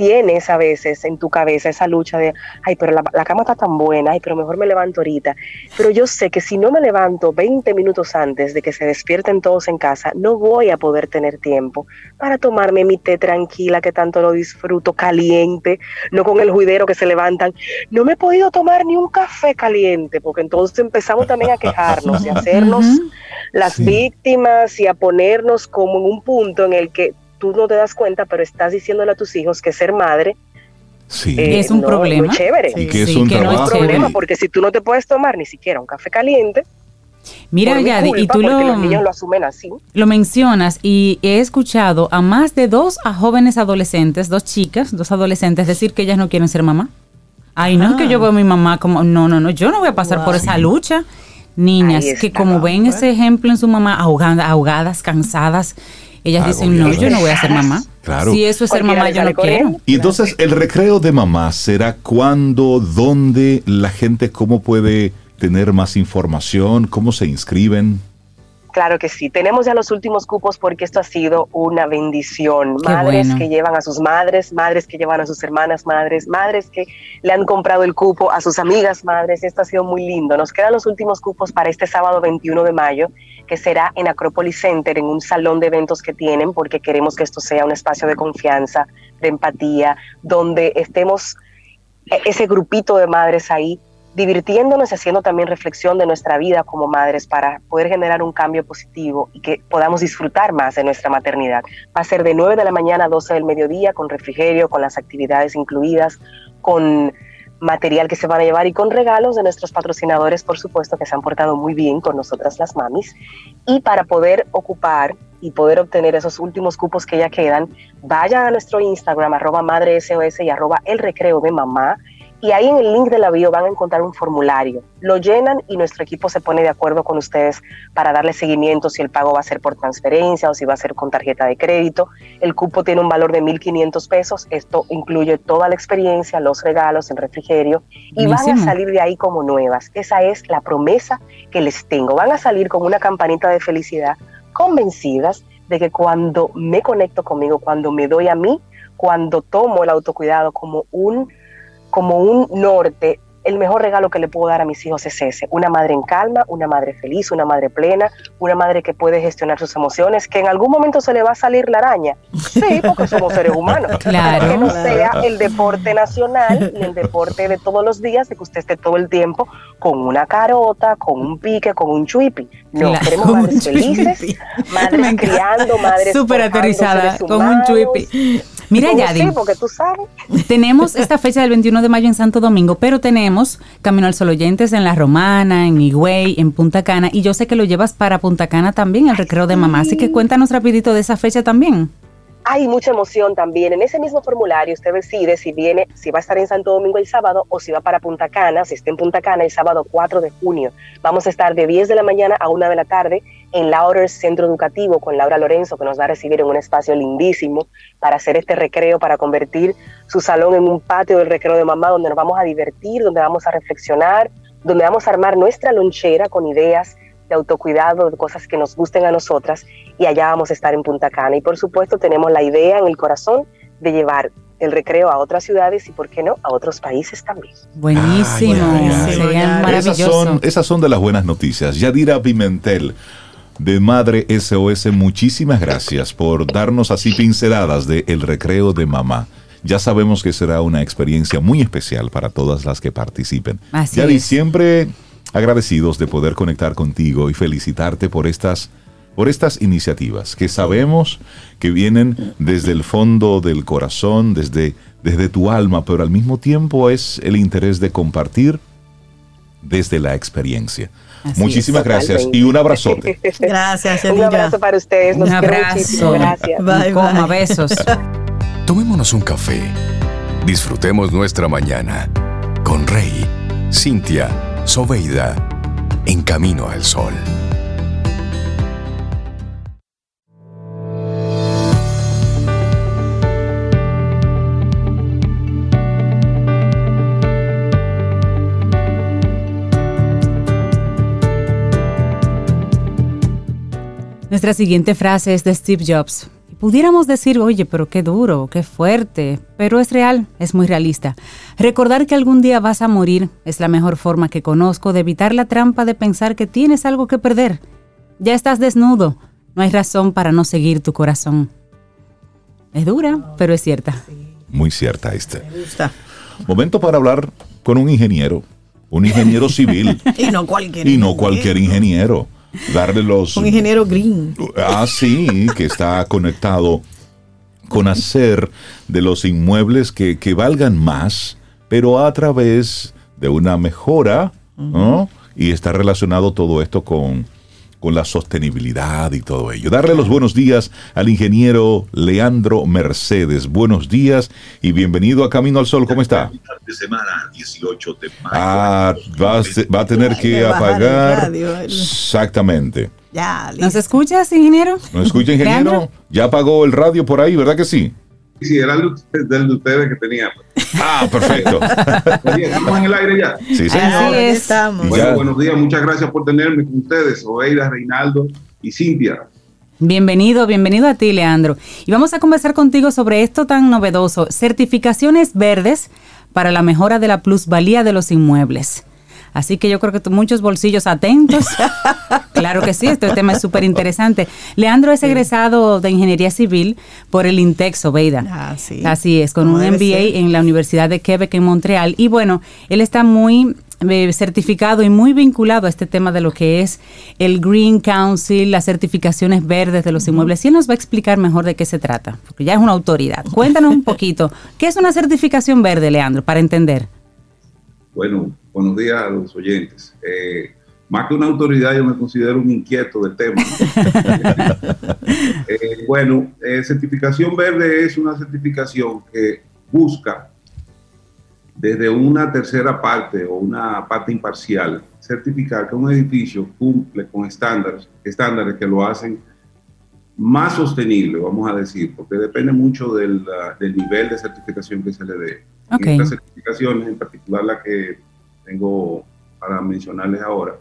tienes a veces en tu cabeza esa lucha de, ay, pero la, la, cama está tan buena, ay, pero mejor me levanto ahorita. Pero yo sé que si no me levanto 20 minutos antes de que se despierten todos en casa, no voy a poder tener tiempo para tomarme mi té tranquila, que tanto lo disfruto, caliente, no con el juidero que se levantan. No me he podido tomar ni un café caliente, porque entonces empezamos también a quejarnos y a hacernos las víctimas y a ponernos como en un punto en el que tú no te das cuenta, pero estás diciéndole a tus hijos que ser madre sí. Eh, es un problema. Es chévere. Que es un trabajo. No es problema, porque si tú no te puedes tomar ni siquiera un café caliente, Mira, Yadi, y tú lo, los niños lo asumen así. Lo mencionas y he escuchado a más de dos a jóvenes adolescentes, dos chicas, dos adolescentes decir que ellas no quieren ser mamá. Ay, no es que yo ah. veo a mi mamá como, no, no, no, yo no voy a pasar por esa lucha. Niñas que como ven ese ejemplo en su mamá, ahogadas, ahogadas cansadas, ellas dicen, no, yo no voy a ser mamá. Claro. Si eso es ser mamá, yo no quiero. Y entonces, el recreo de mamá será cuándo, dónde, la gente, cómo puede tener más información, cómo se inscriben. Claro que sí, tenemos ya los últimos cupos porque esto ha sido una bendición. madres que llevan a sus madres, madres que llevan a sus hermanas madres, madres que le han comprado el cupo a sus amigas madres. Esto ha sido muy lindo. Nos quedan los últimos cupos para este sábado 21 de mayo, que será en Acropolis Center, en un salón de eventos que tienen, porque queremos que esto sea un espacio de confianza, de empatía, donde estemos e-, ese grupito de madres ahí divirtiéndonos y haciendo también reflexión de nuestra vida como madres para poder generar un cambio positivo y que podamos disfrutar más de nuestra maternidad. Va a ser de 9 de la mañana a 12 del mediodía con refrigerio, con las actividades incluidas, con material que se van a llevar y con regalos de nuestros patrocinadores, por supuesto, que se han portado muy bien con nosotras las mamis. Y para poder ocupar y poder obtener esos últimos cupos que ya quedan, vaya a nuestro Instagram, arroba madre SOS y arroba el recreo de mamá y ahí en el link de la bio van a encontrar un formulario. Lo llenan y nuestro equipo se pone de acuerdo con ustedes para darle seguimiento si el pago va a ser por transferencia o si va a ser con tarjeta de crédito. El cupo tiene un valor de 1.500 pesos. Esto incluye toda la experiencia, los regalos, el refrigerio y van a salir de ahí como nuevas. Esa es la promesa que les tengo. Van a salir con una campanita de felicidad convencidas de que cuando me conecto conmigo, cuando me doy a mí, cuando tomo el autocuidado como un como un norte, el mejor regalo que le puedo dar a mis hijos es ese, una madre en calma, una madre feliz, una madre plena, una madre que puede gestionar sus emociones, que en algún momento se le va a salir la araña. Sí, porque somos seres humanos. Claro. Que no sea el deporte nacional y el deporte de todos los días, de que usted esté todo el tiempo con una carota, con un pique, con un chuipi. No, queremos madres felices, madres criando, madres súper aterrizada, con un chuipi. Mira, Yadi. porque tú sabes. Tenemos esta fecha del 21 de mayo en Santo Domingo, pero tenemos Camino al Sol Oyentes en La Romana, en Higüey, en Punta Cana, y yo sé que lo llevas para Punta Cana también, el recreo de mamá. Así que cuéntanos rapidito de esa fecha también hay mucha emoción también. En ese mismo formulario usted decide si viene, si va a estar en Santo Domingo el sábado o si va para Punta Cana, si está en Punta Cana el sábado 4 de junio. Vamos a estar de 10 de la mañana a 1 de la tarde en Lauders Centro Educativo con Laura Lorenzo, que nos va a recibir en un espacio lindísimo para hacer este recreo, para convertir su salón en un patio del recreo de mamá, donde nos vamos a divertir, donde vamos a reflexionar, donde vamos a armar nuestra lonchera con ideas de autocuidado, de cosas que nos gusten a nosotras y allá vamos a estar en Punta Cana. Y por supuesto tenemos la idea en el corazón de llevar el recreo a otras ciudades y, ¿por qué no?, a otros países también. Buenísimo, Esas son, esas son de las buenas noticias. Yadira Pimentel de Madre SOS, muchísimas gracias por darnos así pinceladas de El Recreo de Mamá. Ya sabemos que será una experiencia muy especial para todas las que participen. Así Yadi, siempre agradecidos de poder conectar contigo y felicitarte por estas por estas iniciativas que sabemos que vienen desde el fondo del corazón, desde, desde tu alma, pero al mismo tiempo es el interés de compartir desde la experiencia. Muchísimas gracias y un abrazote. Gracias, Un abrazo para ustedes. un abrazo. Gracias. Bye, besos. Tomémonos un café. Disfrutemos nuestra mañana con Rey, Cintia Soveida, en camino al sol. Nuestra siguiente frase es de Steve Jobs pudiéramos decir, oye, pero qué duro, qué fuerte, pero es real, es muy realista. Recordar que algún día vas a morir es la mejor forma que conozco de evitar la trampa de pensar que tienes algo que perder. Ya estás desnudo, no hay razón para no seguir tu corazón. Es dura, pero es cierta. Muy cierta este. Momento para hablar con un ingeniero, un ingeniero civil. y no cualquier Y no cualquier ingeniero. Darle los... Un ingeniero green. Ah, sí, que está conectado con hacer de los inmuebles que, que valgan más, pero a través de una mejora, ¿no? Y está relacionado todo esto con con la sostenibilidad y todo ello. Darle los buenos días al ingeniero Leandro Mercedes. Buenos días y bienvenido a Camino al Sol. ¿Cómo está? semana 18 de mayo. Ah, va, va a tener que apagar. Exactamente. Ya, ¿Nos escuchas, ingeniero? ¿Nos escucha, ingeniero? Ya apagó el radio por ahí, ¿verdad que sí? Sí, era el de ustedes que tenía. Ah, perfecto. estamos en el aire ya. Sí, señor. estamos. Bueno, buenos días, muchas gracias por tenerme con ustedes, Oeida, Reinaldo y Cintia. Bienvenido, bienvenido a ti, Leandro. Y vamos a conversar contigo sobre esto tan novedoso, certificaciones verdes para la mejora de la plusvalía de los inmuebles. Así que yo creo que muchos bolsillos atentos. claro que sí, este tema es súper interesante. Leandro es egresado de Ingeniería Civil por el Intexo, Veida. Ah, sí. Así es, con un MBA en la Universidad de Quebec en Montreal. Y bueno, él está muy eh, certificado y muy vinculado a este tema de lo que es el Green Council, las certificaciones verdes de los inmuebles. Y él nos va a explicar mejor de qué se trata, porque ya es una autoridad. Cuéntanos un poquito, ¿qué es una certificación verde, Leandro, para entender? Bueno, buenos días a los oyentes. Eh, más que una autoridad, yo me considero un inquieto del tema. Eh, bueno, eh, certificación verde es una certificación que busca desde una tercera parte o una parte imparcial certificar que un edificio cumple con estándares, estándares que lo hacen más sostenible, vamos a decir, porque depende mucho del, del nivel de certificación que se le dé. Okay. Estas certificaciones, en particular la que tengo para mencionarles ahora,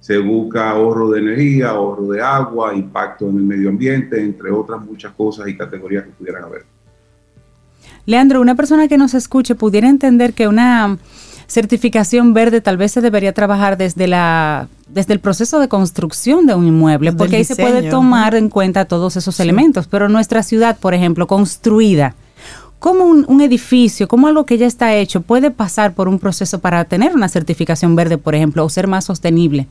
se busca ahorro de energía, ahorro de agua, impacto en el medio ambiente, entre otras muchas cosas y categorías que pudieran haber. Leandro, una persona que nos escuche pudiera entender que una certificación verde tal vez se debería trabajar desde la desde el proceso de construcción de un inmueble, porque ahí se puede tomar en cuenta todos esos elementos, pero nuestra ciudad, por ejemplo, construida, ¿Cómo un, edificio, como algo que ya está hecho, puede pasar por un proceso para tener una certificación verde, por ejemplo, o ser más sostenible?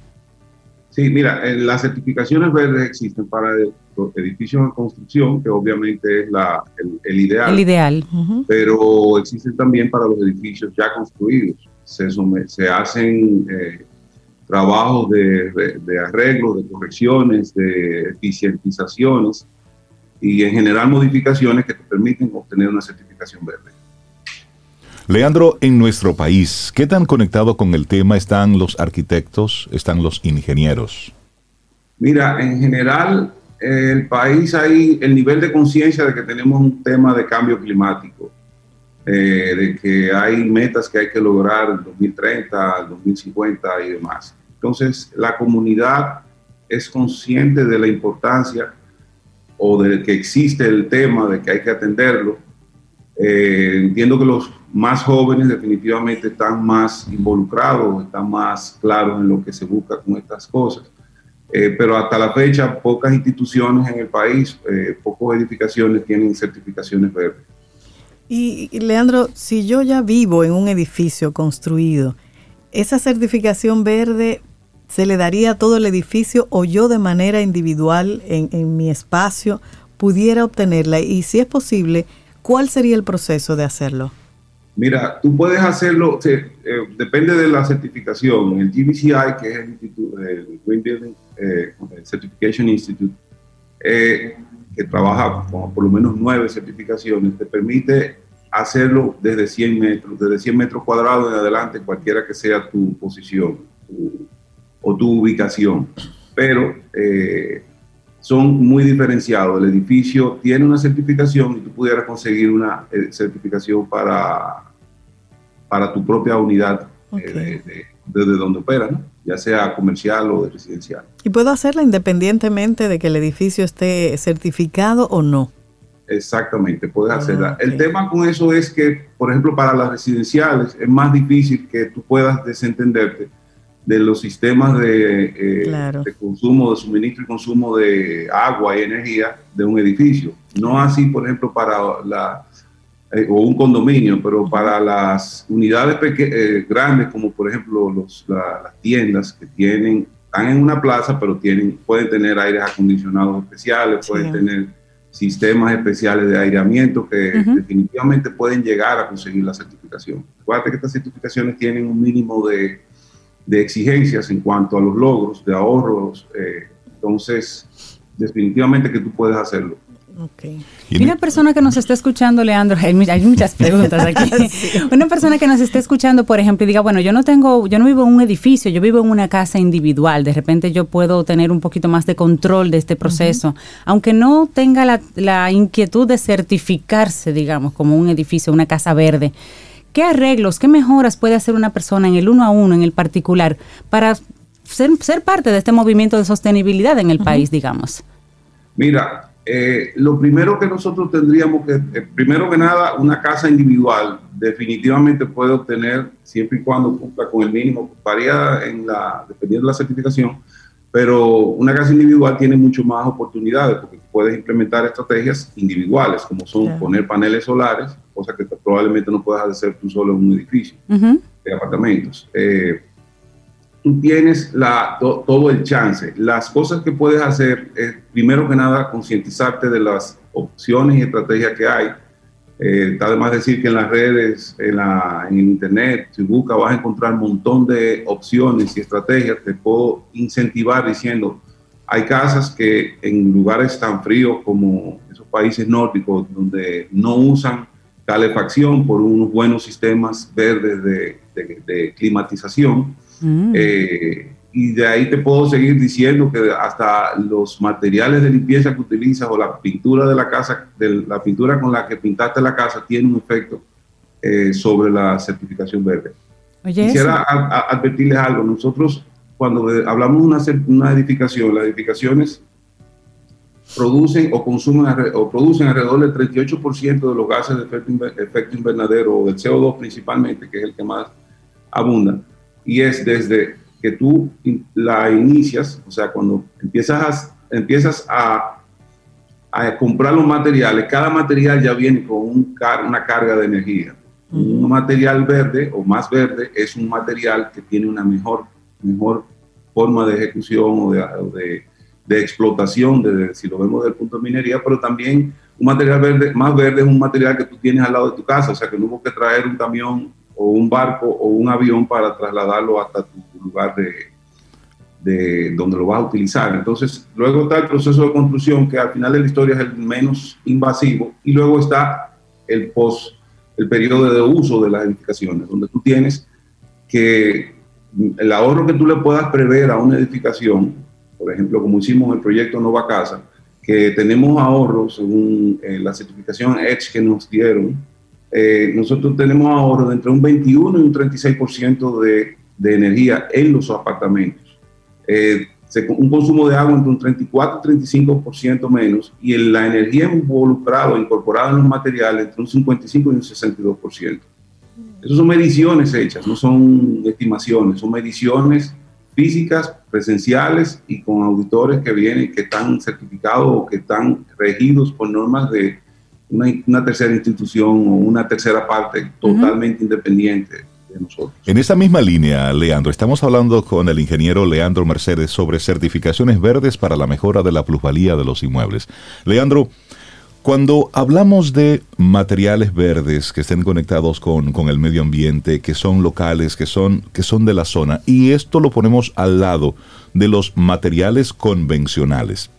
Sí, mira, eh, las certificaciones verdes existen para edificios en construcción, que obviamente es la, el, ideal. El ideal. Pero existen también para los edificios ya construidos. Se, se hacen eh, trabajos de, de arreglo, de correcciones, de eficientizaciones y en general modificaciones que te permiten obtener una certificación verde. Leandro, en nuestro país, ¿qué tan conectado con el tema están los arquitectos, están los ingenieros? Mira, en general, el país hay el nivel de conciencia de que tenemos un tema de cambio climático, eh, de que hay metas que hay que lograr en 2030, 2050 y demás. Entonces, la comunidad es consciente de la importancia o de que existe el tema de que hay que atenderlo. Eh, entiendo que los más jóvenes definitivamente están más involucrados, están más claros en lo que se busca con estas cosas. Eh, pero hasta la fecha, pocas instituciones en el país, eh, pocas edificaciones tienen certificaciones verdes. Y, Leandro, si yo ya vivo en un edificio construido, esa certificación verde se le daría a todo el edificio o yo de manera individual en, mi espacio pudiera obtenerla y si es posible, ¿cuál sería el proceso de hacerlo? Mira, tú puedes hacerlo, eh, depende de la certificación. El GBCI, que es el, Instituto, el Green Building eh, Certification Institute, eh, que trabaja con por lo menos nueve certificaciones, te permite hacerlo desde 100 metros, desde 100 metros cuadrados en adelante, cualquiera que sea tu posición, tu, o tu ubicación, pero eh, son muy diferenciados. El edificio tiene una certificación y tú pudieras conseguir una eh, certificación para, para tu propia unidad eh, desde donde opera, ya sea comercial o residencial. ¿Y puedo hacerla independientemente de que el edificio esté certificado o no? Exactamente, puedes Ah, hacerla. El tema con eso es que, por ejemplo, para las residenciales es más difícil que tú puedas desentenderte de los sistemas de, eh, Claro. de consumo, de suministro y consumo de agua y energía de un edificio. No así, por ejemplo, para la eh, o un condominio, pero para las unidades peque- eh, grandes, como por ejemplo los, la- las tiendas que tienen, están en una plaza, pero tienen, pueden tener aires acondicionados especiales, Sí. pueden tener sistemas especiales de aireamiento que definitivamente pueden llegar a conseguir la certificación. Acuérdate que estas certificaciones tienen un mínimo de, de exigencias en cuanto a los logros, de ahorros, eh, entonces definitivamente que tú puedes hacerlo. Ok. Y una persona que nos está escuchando, Leandro, hay, mu- hay muchas preguntas aquí. Una persona que nos esté escuchando, por ejemplo, y diga, bueno, yo no tengo, yo no vivo en un edificio, yo vivo en una casa individual. De repente yo puedo tener un poquito más de control de este proceso, aunque no tenga la, la inquietud de certificarse, digamos, como un edificio, una casa verde. ¿Qué arreglos, qué mejoras puede hacer una persona en el uno a uno, en el particular, para ser, ser parte de este movimiento de sostenibilidad en el país, digamos? Mira, eh, lo primero que nosotros tendríamos que, eh, primero que nada, una casa individual definitivamente puede obtener, siempre y cuando cumpla con el mínimo, varía en la, dependiendo de la certificación, pero una casa individual tiene mucho más oportunidades porque puedes implementar estrategias individuales, como son Claro. poner paneles solares, cosa que probablemente no puedas hacer tú solo en un edificio de apartamentos. Eh, tú tienes la, to- todo el chance. Las cosas que puedes hacer es, primero que nada, concientizarte de las opciones y estrategias que hay. Eh, está de más decir que en las redes, en, la, en internet, si buscas, vas a encontrar un montón de opciones y estrategias. Te puedo incentivar diciendo, hay casas que en lugares tan fríos como esos países nórdicos, donde no usan calefacción por unos buenos sistemas verdes de, de- de climatización. Mm. Eh, y de ahí te puedo seguir diciendo que hasta los materiales de limpieza que utilizas o la pintura de la casa, de la pintura con la que pintaste la casa tiene un efecto eh, sobre la certificación verde. Oye, Quisiera eso. a- a- advertirles algo. Nosotros, cuando de- hablamos de una, una edificación, las edificaciones producen o consumen o producen alrededor del 38% de los gases de efecto invernadero o del CO2 principalmente, que es el que más abunda. Y es desde que tú la inicias, o sea, cuando empiezas a, empiezas a, a comprar los materiales, cada material ya viene con un car- una carga de energía. Un material verde o más verde es un material que tiene una mejor, mejor forma de ejecución o de, o de- de explotación, de, si lo vemos desde el punto de minería, pero también un material verde, más verde es un material que tú tienes al lado de tu casa, o sea que no hubo que traer un camión o un barco o un avión para trasladarlo hasta tu lugar de, de donde lo vas a utilizar. Entonces, luego está el proceso de construcción, que al final de la historia es el menos invasivo, y luego está el post, el periodo de uso de las edificaciones, donde tú tienes que el ahorro que tú le puedas prever a una edificación, por ejemplo, como hicimos en el proyecto Nova Casa, que tenemos ahorros según eh, la certificación EDGE que nos dieron, eh, nosotros tenemos ahorro de entre un 21 y un 36% de, de energía en los apartamentos. Eh, se- un consumo de agua entre un 34 y 35% menos y en la energía involucrada, incorporada en los materiales, entre un 55 y un 62%. Esas son mediciones hechas, no son estimaciones, son mediciones físicas, presenciales y con auditores que vienen, que están certificados o que están regidos por normas de una, una tercera institución o una tercera parte totalmente independiente de nosotros. En esa misma línea, Leandro, estamos hablando con el ingeniero Leandro Mercedes sobre certificaciones verdes para la mejora de la plusvalía de los inmuebles. Leandro, cuando hablamos de materiales verdes que estén conectados con, con el medio ambiente, que son locales, que son, que son de la zona, y esto lo ponemos al lado de los materiales convencionales,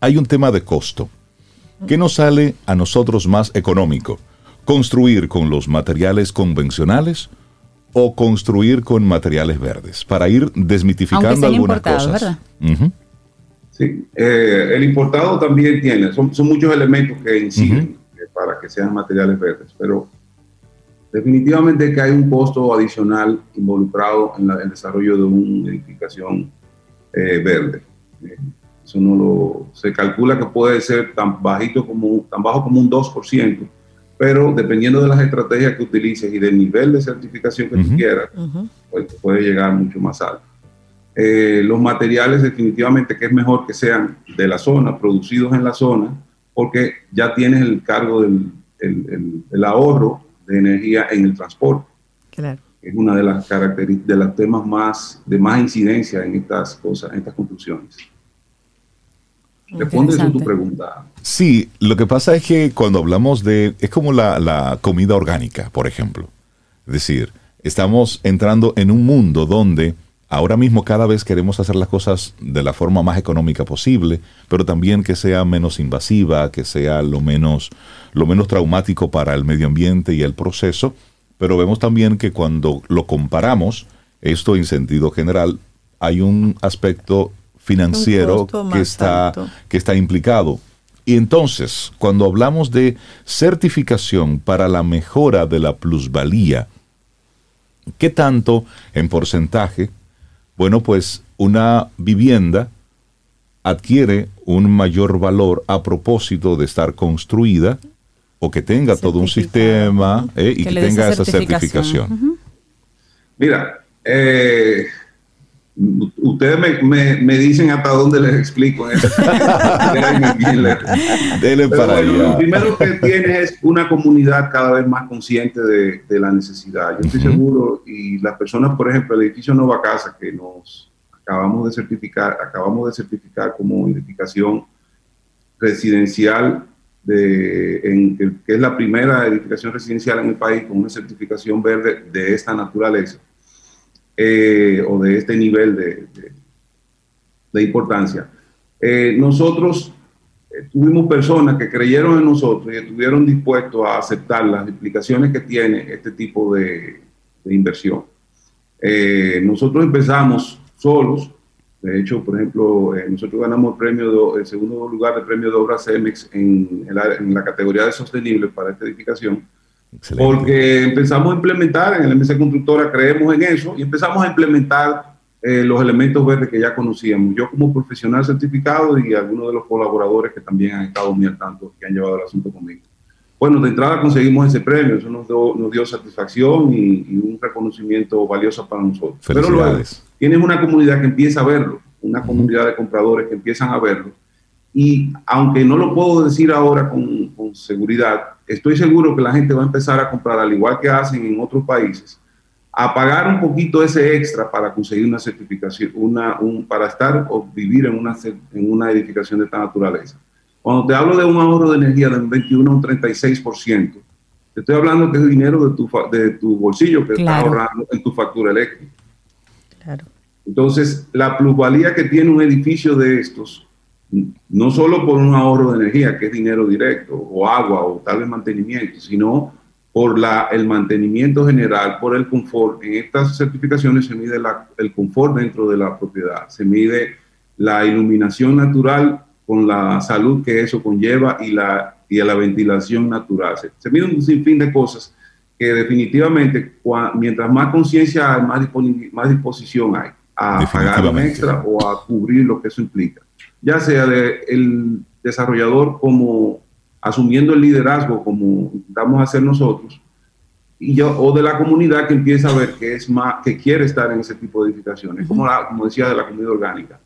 hay un tema de costo. ¿Qué nos sale a nosotros más económico? ¿Construir con los materiales convencionales o construir con materiales verdes? Para ir desmitificando algunas cosas. Sí, eh, el importado también tiene, son, son muchos elementos que inciden eh, para que sean materiales verdes, pero definitivamente que hay un costo adicional involucrado en la- el desarrollo de una edificación eh, verde. Eso no lo, se calcula que puede ser tan bajito como tan bajo como un 2%, pero dependiendo de las estrategias que utilices y del nivel de certificación que tú quieras, pues puede llegar mucho más alto. Eh, los materiales definitivamente que es mejor que sean de la zona, producidos en la zona, porque ya tienes el cargo del el, ahorro de energía en el transporte. Claro. Es una de las características, de los temas más, de más incidencia en estas cosas, en estas construcciones. ¿Responde eso tu pregunta? Sí, lo que pasa es que cuando hablamos de, es como la, la comida orgánica, por ejemplo. Es decir, estamos entrando en un mundo donde Ahora mismo cada vez queremos hacer las cosas de la forma más económica posible, pero también que sea menos invasiva, que sea lo menos, lo menos traumático para el medio ambiente y el proceso. Pero vemos también que cuando lo comparamos, esto en sentido general, hay un aspecto financiero que está, que está implicado. Y entonces, cuando hablamos de certificación para la mejora de la plusvalía, ¿qué tanto en porcentaje bueno, pues una vivienda adquiere un mayor valor a propósito de estar construida o que tenga todo un sistema eh, y que, tenga esa certificación. Mira, eh, Ustedes me, me, dicen hasta dónde les explico. Para Lo primero que tienes es una comunidad cada vez más consciente de, de la necesidad. Yo estoy seguro, y las personas, por ejemplo, el edificio Nova Casa que nos acabamos de certificar, acabamos de certificar como edificación residencial, de, en, que es la primera edificación residencial en el país con una certificación verde de esta naturaleza eh, o de este nivel de, de, importancia. Eh, nosotros eh, tuvimos personas que creyeron en nosotros y estuvieron dispuestos a aceptar las implicaciones que tiene este tipo de, inversión. nosotros empezamos solos, de hecho, por ejemplo, nosotros ganamos el, premio el segundo lugar del premio de obras CEMEX en, en la categoría de sostenible para esta edificación porque empezamos a implementar en el MC Constructora, creemos en eso y empezamos a implementar eh, los elementos verdes que ya conocíamos. Yo como profesional certificado y algunos de los colaboradores que también han estado muy al tanto, que han llevado el asunto conmigo. Bueno, de entrada conseguimos ese premio, eso nos dio, nos dio satisfacción y, un reconocimiento valioso para nosotros. Pero luego tienes una comunidad que empieza a verlo, una comunidad de compradores que empiezan a verlo. Y aunque no lo puedo decir ahora con, con seguridad, estoy seguro que la gente va a empezar a comprar, al igual que hacen en otros países, a pagar un poquito ese extra para conseguir una certificación, una, un, para estar o vivir en una, en una edificación de esta naturaleza. Cuando te hablo de un ahorro de energía de un 21 a un 36%, te estoy hablando que es dinero de tu, de tu bolsillo que está ahorrando en tu factura eléctrica. Claro. Entonces, la plusvalía que tiene un edificio de estos no solo por un ahorro de energía, que es dinero directo, o agua, o tal vez mantenimiento, sino por la, el mantenimiento general, por el confort. En estas certificaciones se mide el confort dentro de la propiedad, se mide la iluminación natural con la salud que eso conlleva y la, y la ventilación natural. Se, mide un sinfín de cosas que definitivamente, mientras más conciencia hay, más, más disposición hay a pagar un extra o a cubrir lo que eso implica ya sea del desarrollador como asumiendo el liderazgo como intentamos hacer nosotros, y yo, o de la comunidad que empieza a ver que es más, que quiere estar en ese tipo de edificaciones, como, como decía, de la comunidad orgánica.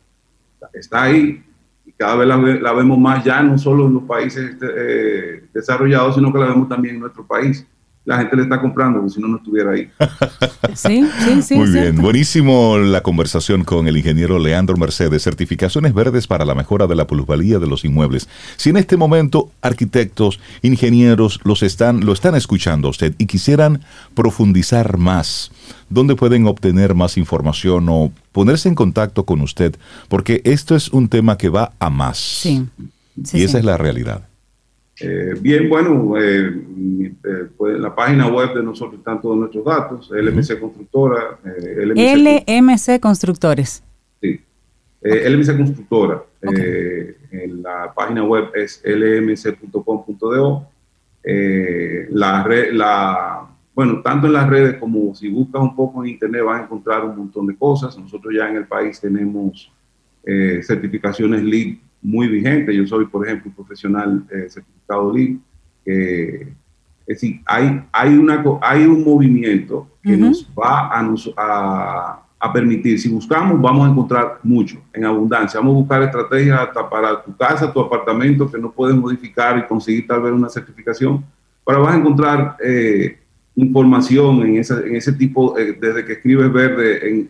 Está ahí y cada vez la, vemos más ya, no solo en los países eh, desarrollados, sino que la vemos también en nuestro país la gente le está comprando, porque si no, no estuviera ahí. sí, sí, sí. Muy bien, buenísimo la conversación con el ingeniero Leandro Mercedes, certificaciones verdes para la mejora de la plusvalía de los inmuebles. Si en este momento arquitectos, ingenieros los están, lo están escuchando a usted y quisieran profundizar más, ¿dónde pueden obtener más información o ponerse en contacto con usted? Porque esto es un tema que va a más. Sí. y esa es la realidad. Eh, bien, bueno, eh, eh, pues, en la página web de nosotros están todos nuestros datos, LMC Constructora. LMC, Constructores. Sí, LMC Constructora. en la página web es lmc.com.do. la red, la, bueno, tanto en las redes como si buscas un poco en internet vas a encontrar un montón de cosas. Nosotros ya en el país tenemos eh, certificaciones LEED muy vigentes. Yo soy, por ejemplo, un profesional eh, certificado LEED. es decir, hay, hay, una, hay un movimiento que nos va a, a, a, permitir, si buscamos, vamos a encontrar mucho en abundancia. Vamos a buscar estrategias hasta para tu casa, tu apartamento, que no puedes modificar y conseguir tal vez una certificación, pero vas a encontrar... Eh, información en, en ese tipo, eh, desde que escribes verde en,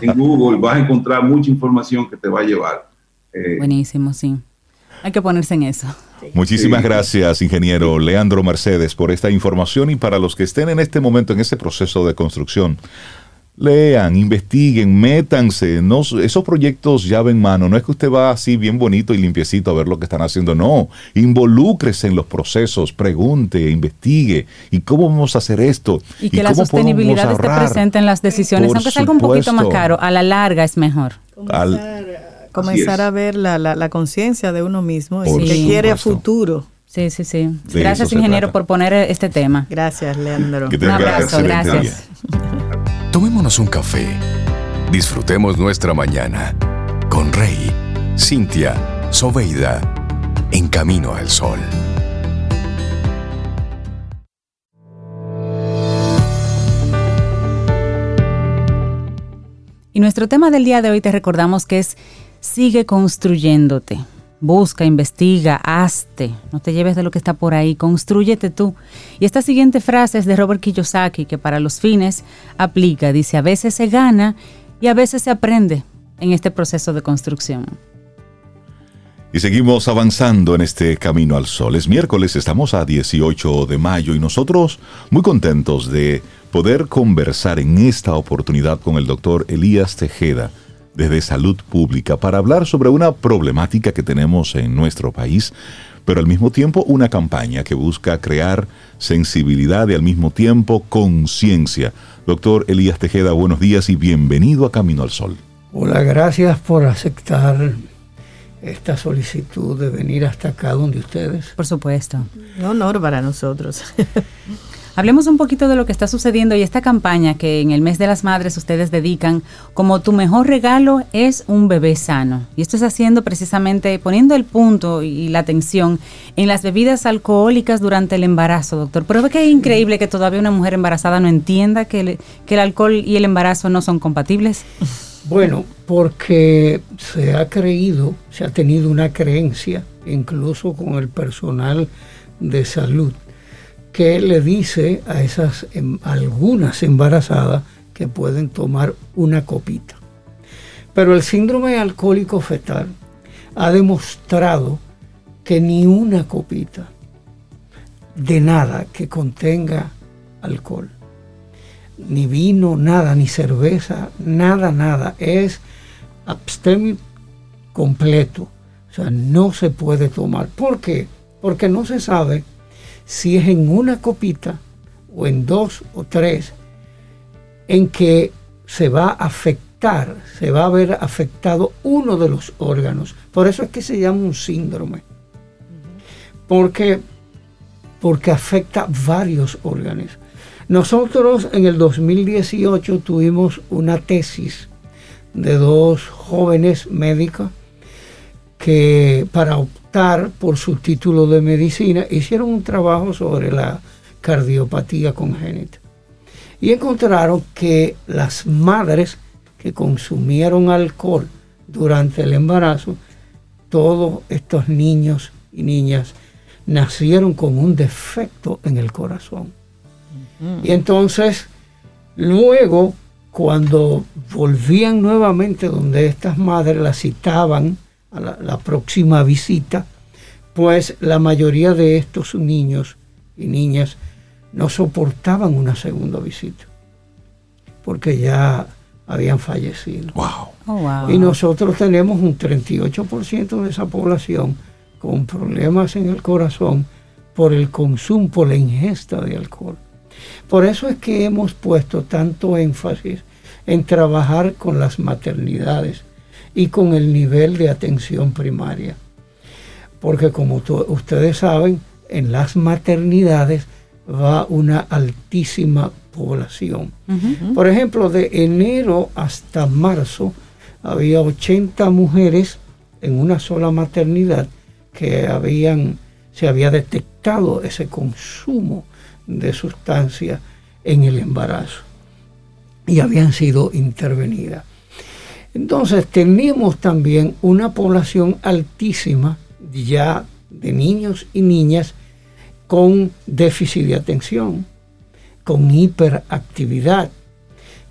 en, Google, vas a encontrar mucha información que te va a llevar. Eh, Buenísimo, sí. Hay que ponerse en eso. Muchísimas gracias, ingeniero Leandro Mercedes, por esta información y para los que estén en este momento en ese proceso de construcción lean, investiguen, métanse. No, esos proyectos llave en mano. No es que usted va así bien bonito y limpiecito a ver lo que están haciendo. No, involúcrese en los procesos, pregunte, investigue. ¿Y cómo vamos a hacer esto? Y que la sostenibilidad esté presente en las decisiones, aunque sea algo un poquito más caro. A la larga es mejor. Comenzar, a ver la, la, conciencia de uno mismo y que quiere a futuro. Sí, sí, sí. gracias, ingeniero, por poner este tema. Gracias, Leandro. un abrazo, gracias. Tomémonos un café. Disfrutemos nuestra mañana con Rey, Cintia, Soveida, en camino al sol. Y nuestro tema del día de hoy te recordamos que es Sigue construyéndote. Busca, investiga, hazte, no te lleves de lo que está por ahí, construyete tú. Y esta siguiente frase es de Robert Kiyosaki, que para los fines aplica, dice, a veces se gana y a veces se aprende en este proceso de construcción. Y seguimos avanzando en este camino al sol. Es miércoles, estamos a 18 de mayo y nosotros muy contentos de poder conversar en esta oportunidad con el doctor Elías Tejeda desde salud pública para hablar sobre una problemática que tenemos en nuestro país, pero al mismo tiempo una campaña que busca crear sensibilidad y al mismo tiempo conciencia. Doctor Elías Tejeda, buenos días y bienvenido a Camino al Sol. Hola, gracias por aceptar esta solicitud de venir hasta acá donde ustedes. Por supuesto. Un honor para nosotros. Hablemos un poquito de lo que está sucediendo y esta campaña que en el mes de las madres ustedes dedican como tu mejor regalo es un bebé sano. Y esto es haciendo precisamente, poniendo el punto y la atención en las bebidas alcohólicas durante el embarazo, doctor. Pero ve que es increíble que todavía una mujer embarazada no entienda que el, que el alcohol y el embarazo no son compatibles. Bueno, porque se ha creído, se ha tenido una creencia, incluso con el personal de salud, que le dice a esas em, algunas embarazadas que pueden tomar una copita. Pero el síndrome alcohólico fetal ha demostrado que ni una copita de nada que contenga alcohol, ni vino, nada, ni cerveza, nada, nada, es abstemio completo. O sea, no se puede tomar. ¿Por qué? Porque no se sabe si es en una copita o en dos o tres, en que se va a afectar, se va a ver afectado uno de los órganos. Por eso es que se llama un síndrome. Porque, porque afecta varios órganos. Nosotros en el 2018 tuvimos una tesis de dos jóvenes médicos que para por su título de medicina, hicieron un trabajo sobre la cardiopatía congénita. Y encontraron que las madres que consumieron alcohol durante el embarazo, todos estos niños y niñas nacieron con un defecto en el corazón. Y entonces, luego, cuando volvían nuevamente donde estas madres las citaban a la, próxima visita, pues la mayoría de estos niños y niñas no soportaban una segunda visita, porque ya habían fallecido. Oh, y nosotros tenemos un 38% de esa población con problemas en el corazón por el consumo, por la ingesta de alcohol. Por eso es que hemos puesto tanto énfasis en trabajar con las maternidades y con el nivel de atención primaria. Porque como ustedes saben, en las maternidades va una altísima población. Por ejemplo, de enero hasta marzo había 80 mujeres en una sola maternidad que habían, se había detectado ese consumo de sustancias en el embarazo y habían sido intervenidas. Entonces teníamos también una población altísima ya de niños y niñas con déficit de atención, con hiperactividad,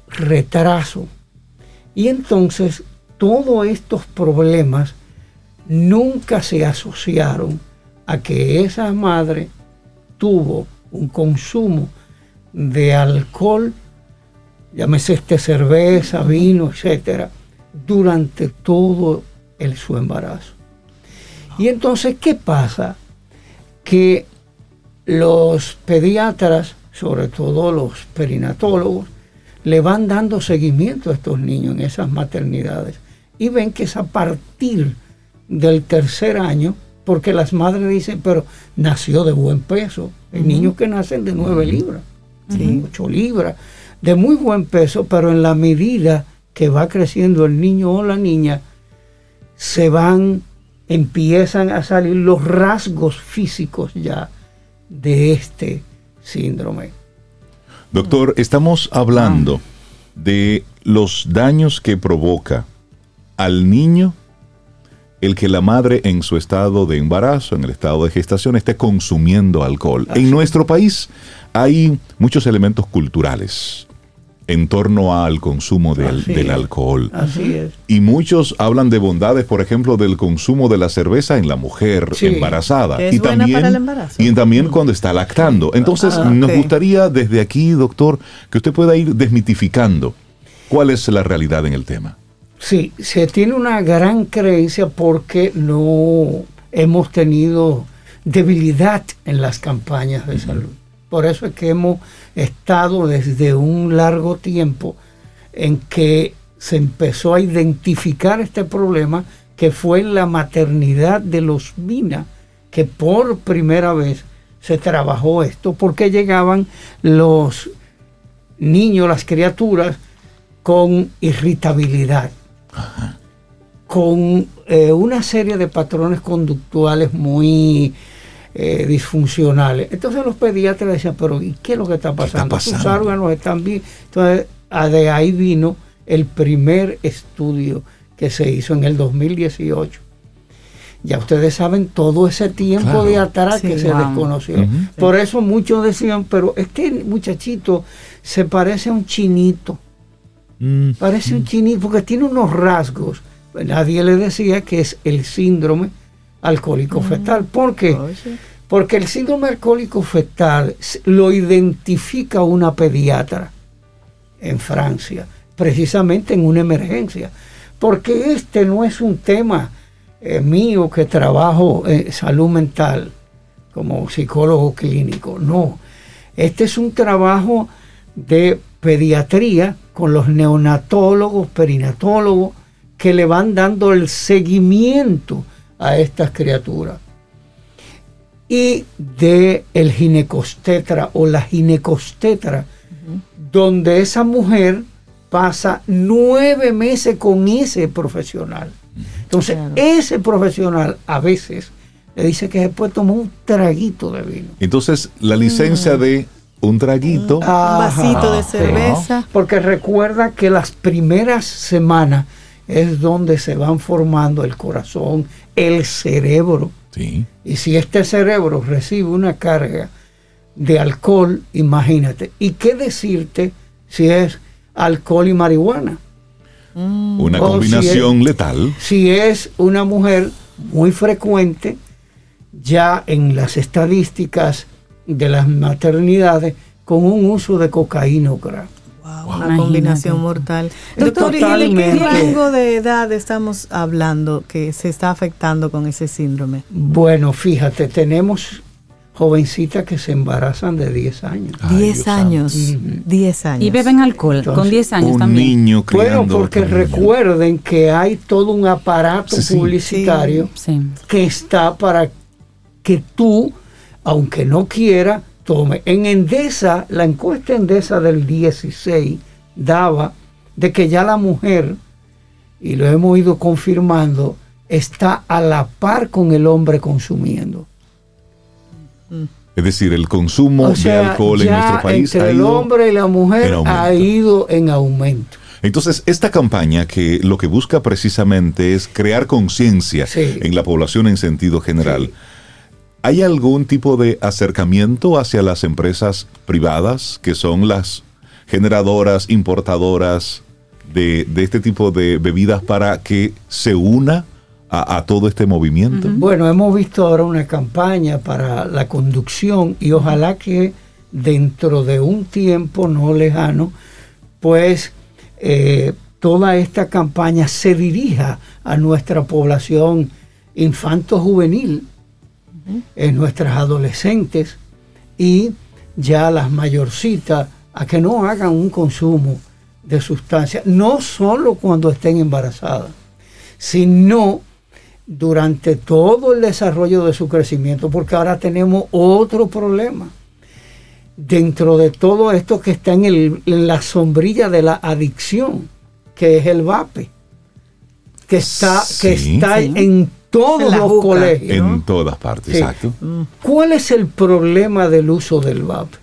retraso. Y entonces todos estos problemas nunca se asociaron a que esa madre tuvo un consumo de alcohol, llámese este cerveza, vino, etcétera, durante todo el, su embarazo. Y entonces, ¿qué pasa? Que los pediatras, sobre todo los perinatólogos, le van dando seguimiento a estos niños en esas maternidades y ven que es a partir del tercer año, porque las madres dicen, pero nació de buen peso. Hay niños que nacen de 9 libras, 8 libras, de muy buen peso, pero en la medida que va creciendo el niño o la niña, se van, empiezan a salir los rasgos físicos ya de este síndrome. Doctor, estamos hablando de los daños que provoca al niño el que la madre en su estado de embarazo, en el estado de gestación, esté consumiendo alcohol. En nuestro país hay muchos elementos culturales en torno al consumo del alcohol. Así es. Y muchos hablan de bondades, por ejemplo, del consumo de la cerveza en la mujer embarazada. es y buena también, para el embarazo. Y también cuando está lactando. Entonces, Ah, nos gustaría desde aquí, doctor, que usted pueda ir desmitificando cuál es la realidad en el tema. Sí, se tiene una gran creencia porque no hemos tenido debilidad en las campañas de salud. Por eso es que hemos estado desde un largo tiempo en que se empezó a identificar este problema que fue en la maternidad de los Mina, que por primera vez se trabajó esto, porque llegaban los niños, las criaturas, con irritabilidad, con eh, una serie de patrones conductuales muy eh, disfuncionales. Entonces los pediatras decían, pero ¿y qué es lo que está pasando? pasando? Sus órganos están bien. Entonces ah, de ahí vino el primer estudio que se hizo en el 2018. Ya ustedes saben todo ese tiempo Claro. de atrás Sí, que se wow. desconoció. Por eso muchos decían, pero es que el muchachito se parece a un chinito. Mm, Parece un chinito porque tiene unos rasgos. Nadie le decía que es el síndrome alcohólico fetal. ¿Por qué? Oye. Porque el síndrome alcohólico fetal lo identifica una pediatra en Francia, precisamente en una emergencia. Porque este no es un tema eh, mío que trabajo en salud mental como psicólogo clínico, no. Este es un trabajo de pediatría con los neonatólogos, perinatólogos, que le van dando el seguimiento a estas criaturas y de el ginecostetra o la ginecostetra, donde esa mujer pasa nueve meses con ese profesional. Entonces, Claro. ese profesional a veces le dice que después tomó un traguito de vino. Entonces, la licencia de un traguito. Un vasito de cerveza. Porque recuerda que las primeras semanas es donde se van formando el corazón, el cerebro. Sí. Y si este cerebro recibe una carga de alcohol, imagínate. ¿Y qué decirte si es alcohol y marihuana? Una Oh, combinación letal. Si es una mujer muy frecuente, ya en las estadísticas de las maternidades, con un uso de cocaína o crack. Wow, una Imagínate. combinación mortal. Doctor, ¿y de qué rango de edad estamos hablando que se está afectando con ese síndrome? Bueno, fíjate, tenemos jovencitas que se embarazan de 10 años. Ay, 10 Dios años. Ujú. 10 años. Y beben alcohol Entonces, con 10 años un también. niño Bueno, porque otro niño. recuerden que hay todo un aparato Sí, sí. publicitario Sí. que está para que tú, aunque no quiera, tome. En Endesa, la encuesta Endesa del 16 daba de que ya la mujer y lo hemos ido confirmando, está a la par con el hombre consumiendo. Es decir, el consumo O de alcohol en nuestro país entre ha el ido hombre y la mujer ha ido en aumento. Entonces, esta campaña que lo que busca precisamente es crear conciencia Sí. en la población en sentido general. ¿Hay algún tipo de acercamiento hacia las empresas privadas que son las generadoras, importadoras de, de este tipo de bebidas para que se una a, a todo este movimiento? Bueno, hemos visto ahora una campaña para la conducción y ojalá que dentro de un tiempo no lejano, pues eh, toda esta campaña se dirija a nuestra población infanto-juvenil, en nuestras adolescentes y ya las mayorcitas, a que no hagan un consumo de sustancias, no solo cuando estén embarazadas, sino durante todo el desarrollo de su crecimiento, porque ahora tenemos otro problema. Dentro de todo esto que está en, el- en la sombrilla de la adicción, que es el vape, que está, que está Sí. en todos los colegios. En todas partes, Sí. exacto. ¿Cuál es el problema del uso del vape?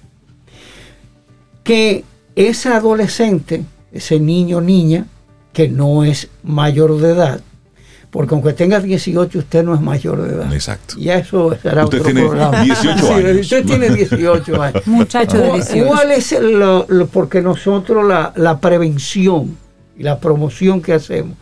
Que ese adolescente, ese niño o niña, que no es mayor de edad, porque aunque tenga 18, usted no es mayor de edad. Exacto. Y eso será Usted otro tiene programa. 18 Sí, años. Usted tiene 18 años. Muchacho de ¿Cuál- 18. ¿Cuál es el- lo- lo- porque nosotros la, la prevención y la promoción que hacemos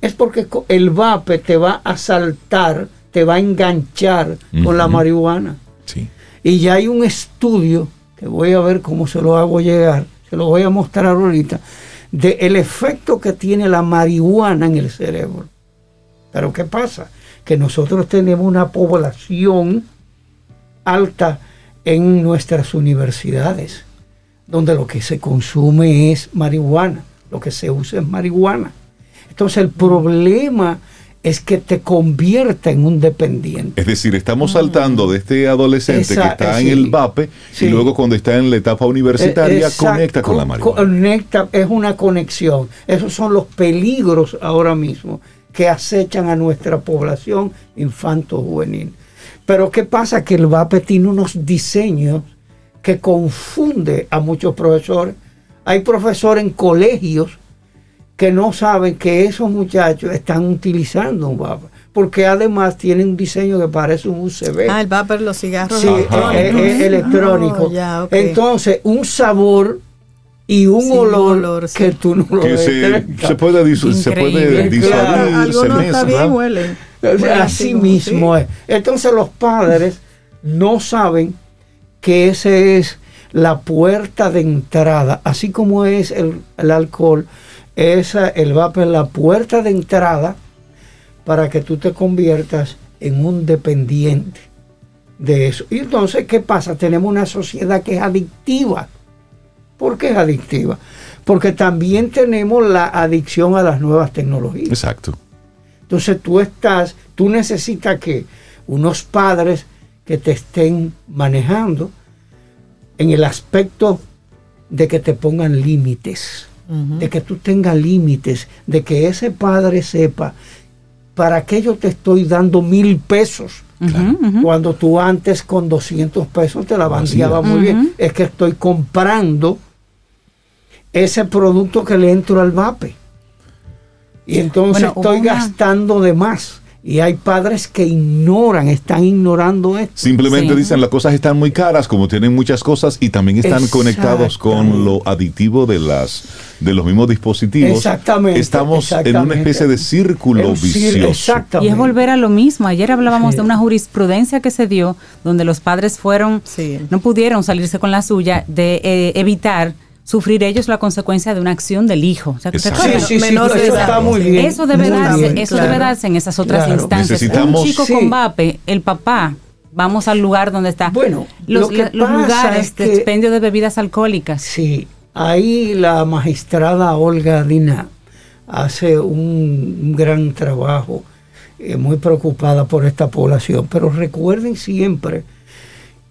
es porque el vape te va a saltar, te va a enganchar con la marihuana. Sí. Y ya hay un estudio que voy a ver cómo se lo hago llegar, se lo voy a mostrar ahorita, de el efecto que tiene la marihuana en el cerebro. Pero ¿qué pasa? Que nosotros tenemos una población alta en nuestras universidades, donde lo que se consume es marihuana, lo que se usa es marihuana. Entonces el problema es que te convierta en un dependiente. Es decir, estamos saltando de este adolescente Esa- que está sí. en el VAPE Sí. y luego cuando está en la etapa universitaria Eh, exacto, conecta con la marihuana. Conecta, es una conexión. Esos son los peligros ahora mismo que acechan a nuestra población infanto-juvenil. Pero ¿qué pasa? Que el VAPE tiene unos diseños que confunde a muchos profesores. Hay profesores en colegios que no saben que esos muchachos están utilizando un VAPE, porque además tienen un diseño que parece un USB. Ah, el vapor, los cigarros Sí, es, es electrónico. Oh. Entonces, un sabor y un Sí, olor, olor, sí. que tú no lo que se, se puede, disu- se puede Increíble. se Algunos mezcla. está bien, sea, Huelen así como- mismo sí. es. Entonces los padres no saben que ese es la puerta de entrada, así como es el, el alcohol, esa, el vapor es la puerta de entrada para que tú te conviertas en un dependiente de eso. Y entonces, ¿qué pasa? Tenemos una sociedad que es adictiva. ¿Por qué es adictiva? Porque también tenemos la adicción a las nuevas tecnologías. Exacto. Entonces tú estás, tú necesitas que unos padres que te estén manejando en el aspecto de que te pongan límites, de que tú tengas límites, de que ese padre sepa, ¿para qué yo te estoy dando mil pesos? Cuando tú antes con 200 pesos te la bandeaba muy bien. Es que estoy comprando ese producto que le entro al vape. Y entonces Bueno, estoy una- gastando de más. Y hay padres que ignoran, están ignorando esto. Simplemente Sí. dicen las cosas están muy caras, como tienen muchas cosas y también están conectados con lo aditivo de las de los mismos dispositivos. Exactamente, Estamos en una especie de círculo vicioso. Exactamente. Y es volver a lo mismo. Ayer hablábamos Sí. de una jurisprudencia que se dio donde los padres fueron, Sí. no pudieron salirse con la suya de eh, evitar sufrir ellos la consecuencia de una acción del hijo. O sea, ¿te Exacto. acuerdas? Sí, sí, sí, Menor de eso edad. está muy bien. Eso debe muy darse, bien, eso claro. debe darse en esas otras Claro. instancias. Necesitamos- Un chico Sí. con vape, el papá, vamos al lugar donde está. Bueno, los, lo que la- los pasa lugares es de expendio de bebidas alcohólicas. Sí, ahí la magistrada Olga Dina hace un, un gran trabajo, eh, muy preocupada por esta población, pero recuerden siempre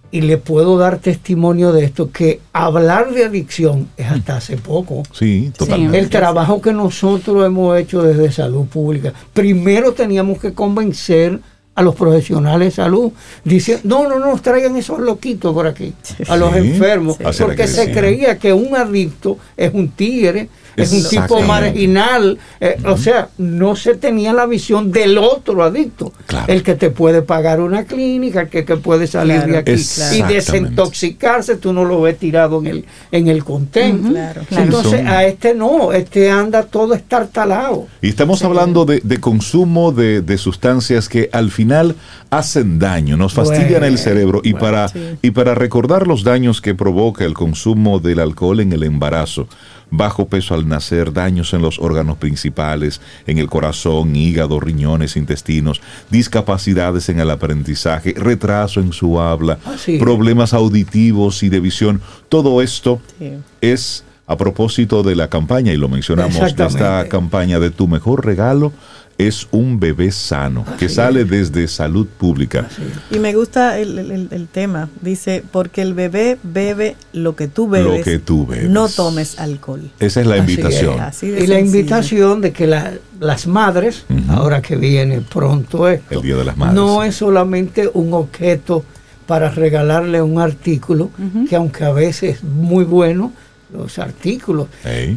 y le puedo dar testimonio de esto, que hablar de adicción es hasta hace poco. Sí, totalmente. El trabajo que nosotros hemos hecho desde salud pública, primero teníamos que convencer a los profesionales de salud, diciendo, no, no, no, traigan esos loquitos por aquí, a los Sí. enfermos, porque que se creía que un adicto es un tigre, es un tipo marginal, eh, o sea, no se tenía la visión del otro adicto, Claro. el que te puede pagar una clínica, el que, que puede salir Claro, de aquí y desintoxicarse, tú no lo ves tirado en el, en el contén. Claro. Sí, Entonces son- a este no, este anda todo estartalado. Y estamos hablando de, de consumo de, de sustancias que al final hacen daño, nos fastidian el cerebro y, bueno, para, sí. y para recordar los daños que provoca el consumo del alcohol en el embarazo, bajo peso al nacer, daños en los órganos principales, en el corazón, hígado, riñones, intestinos, discapacidades en el aprendizaje, retraso en su habla, es. problemas auditivos y de visión, todo esto Sí. es a propósito de la campaña, y lo mencionamos, de esta campaña de Tu Mejor Regalo es un bebé sano, que sale es. desde salud pública. Y me gusta el, el- el tema. Dice, porque el bebé bebe lo que tú bebes. Lo que tú bebes. No tomes alcohol. Esa es la Así invitación. es. Así de Y la invitación de que la- las madres, ahora que viene pronto esto, El Día de las Madres. no es solamente un objeto para regalarle un artículo, que aunque a veces es muy bueno, los artículos,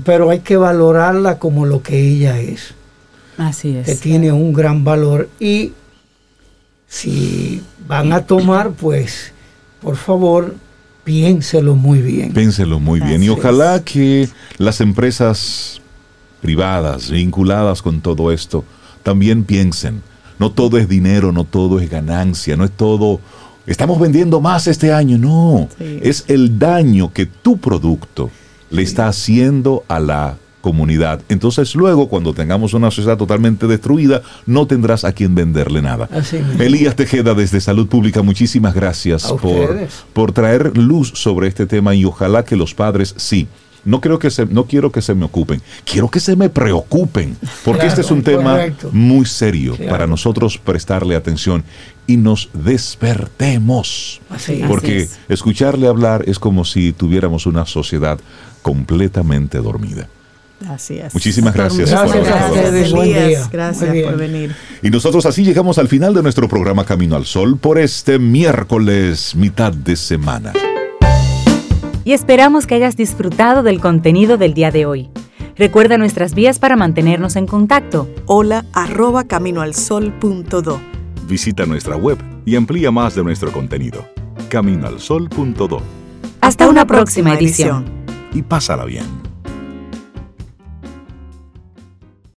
pero hay que valorarla como lo que ella es, Así que es. tiene un gran valor. Y si van a tomar, pues, por favor, piénselo muy bien. Pénselo muy bien. Y ojalá que las empresas privadas vinculadas con todo esto también piensen. No todo es dinero, no todo es ganancia, no es todo... Estamos vendiendo más este año, no. Sí. Es el daño que tu producto le está haciendo a la comunidad. Entonces luego, cuando tengamos una sociedad totalmente destruida, no tendrás a quien venderle nada. Así. Elías Tejeda desde Salud Pública, muchísimas gracias por, por traer luz sobre este tema y ojalá que los padres sí. No, creo que se, no quiero que se me ocupen, quiero que se me preocupen, porque Claro, este es un tema correcto. muy serio Claro. para nosotros prestarle atención y nos despertemos. Así. Porque es. escucharle hablar es como si tuviéramos una sociedad completamente dormida. Así es. Muchísimas gracias. por Gracias a ustedes. Buen día. gracias bien. por venir. y nosotros así llegamos al final de nuestro programa Camino al Sol por este miércoles, mitad de semana. y esperamos que hayas disfrutado del contenido del día de hoy. Recuerda nuestras vías para mantenernos en contacto. Hola arroba caminoalsol.do. Visita nuestra web y amplía más de nuestro contenido. Caminoalsol.do Hasta una próxima edición. y pásala bien.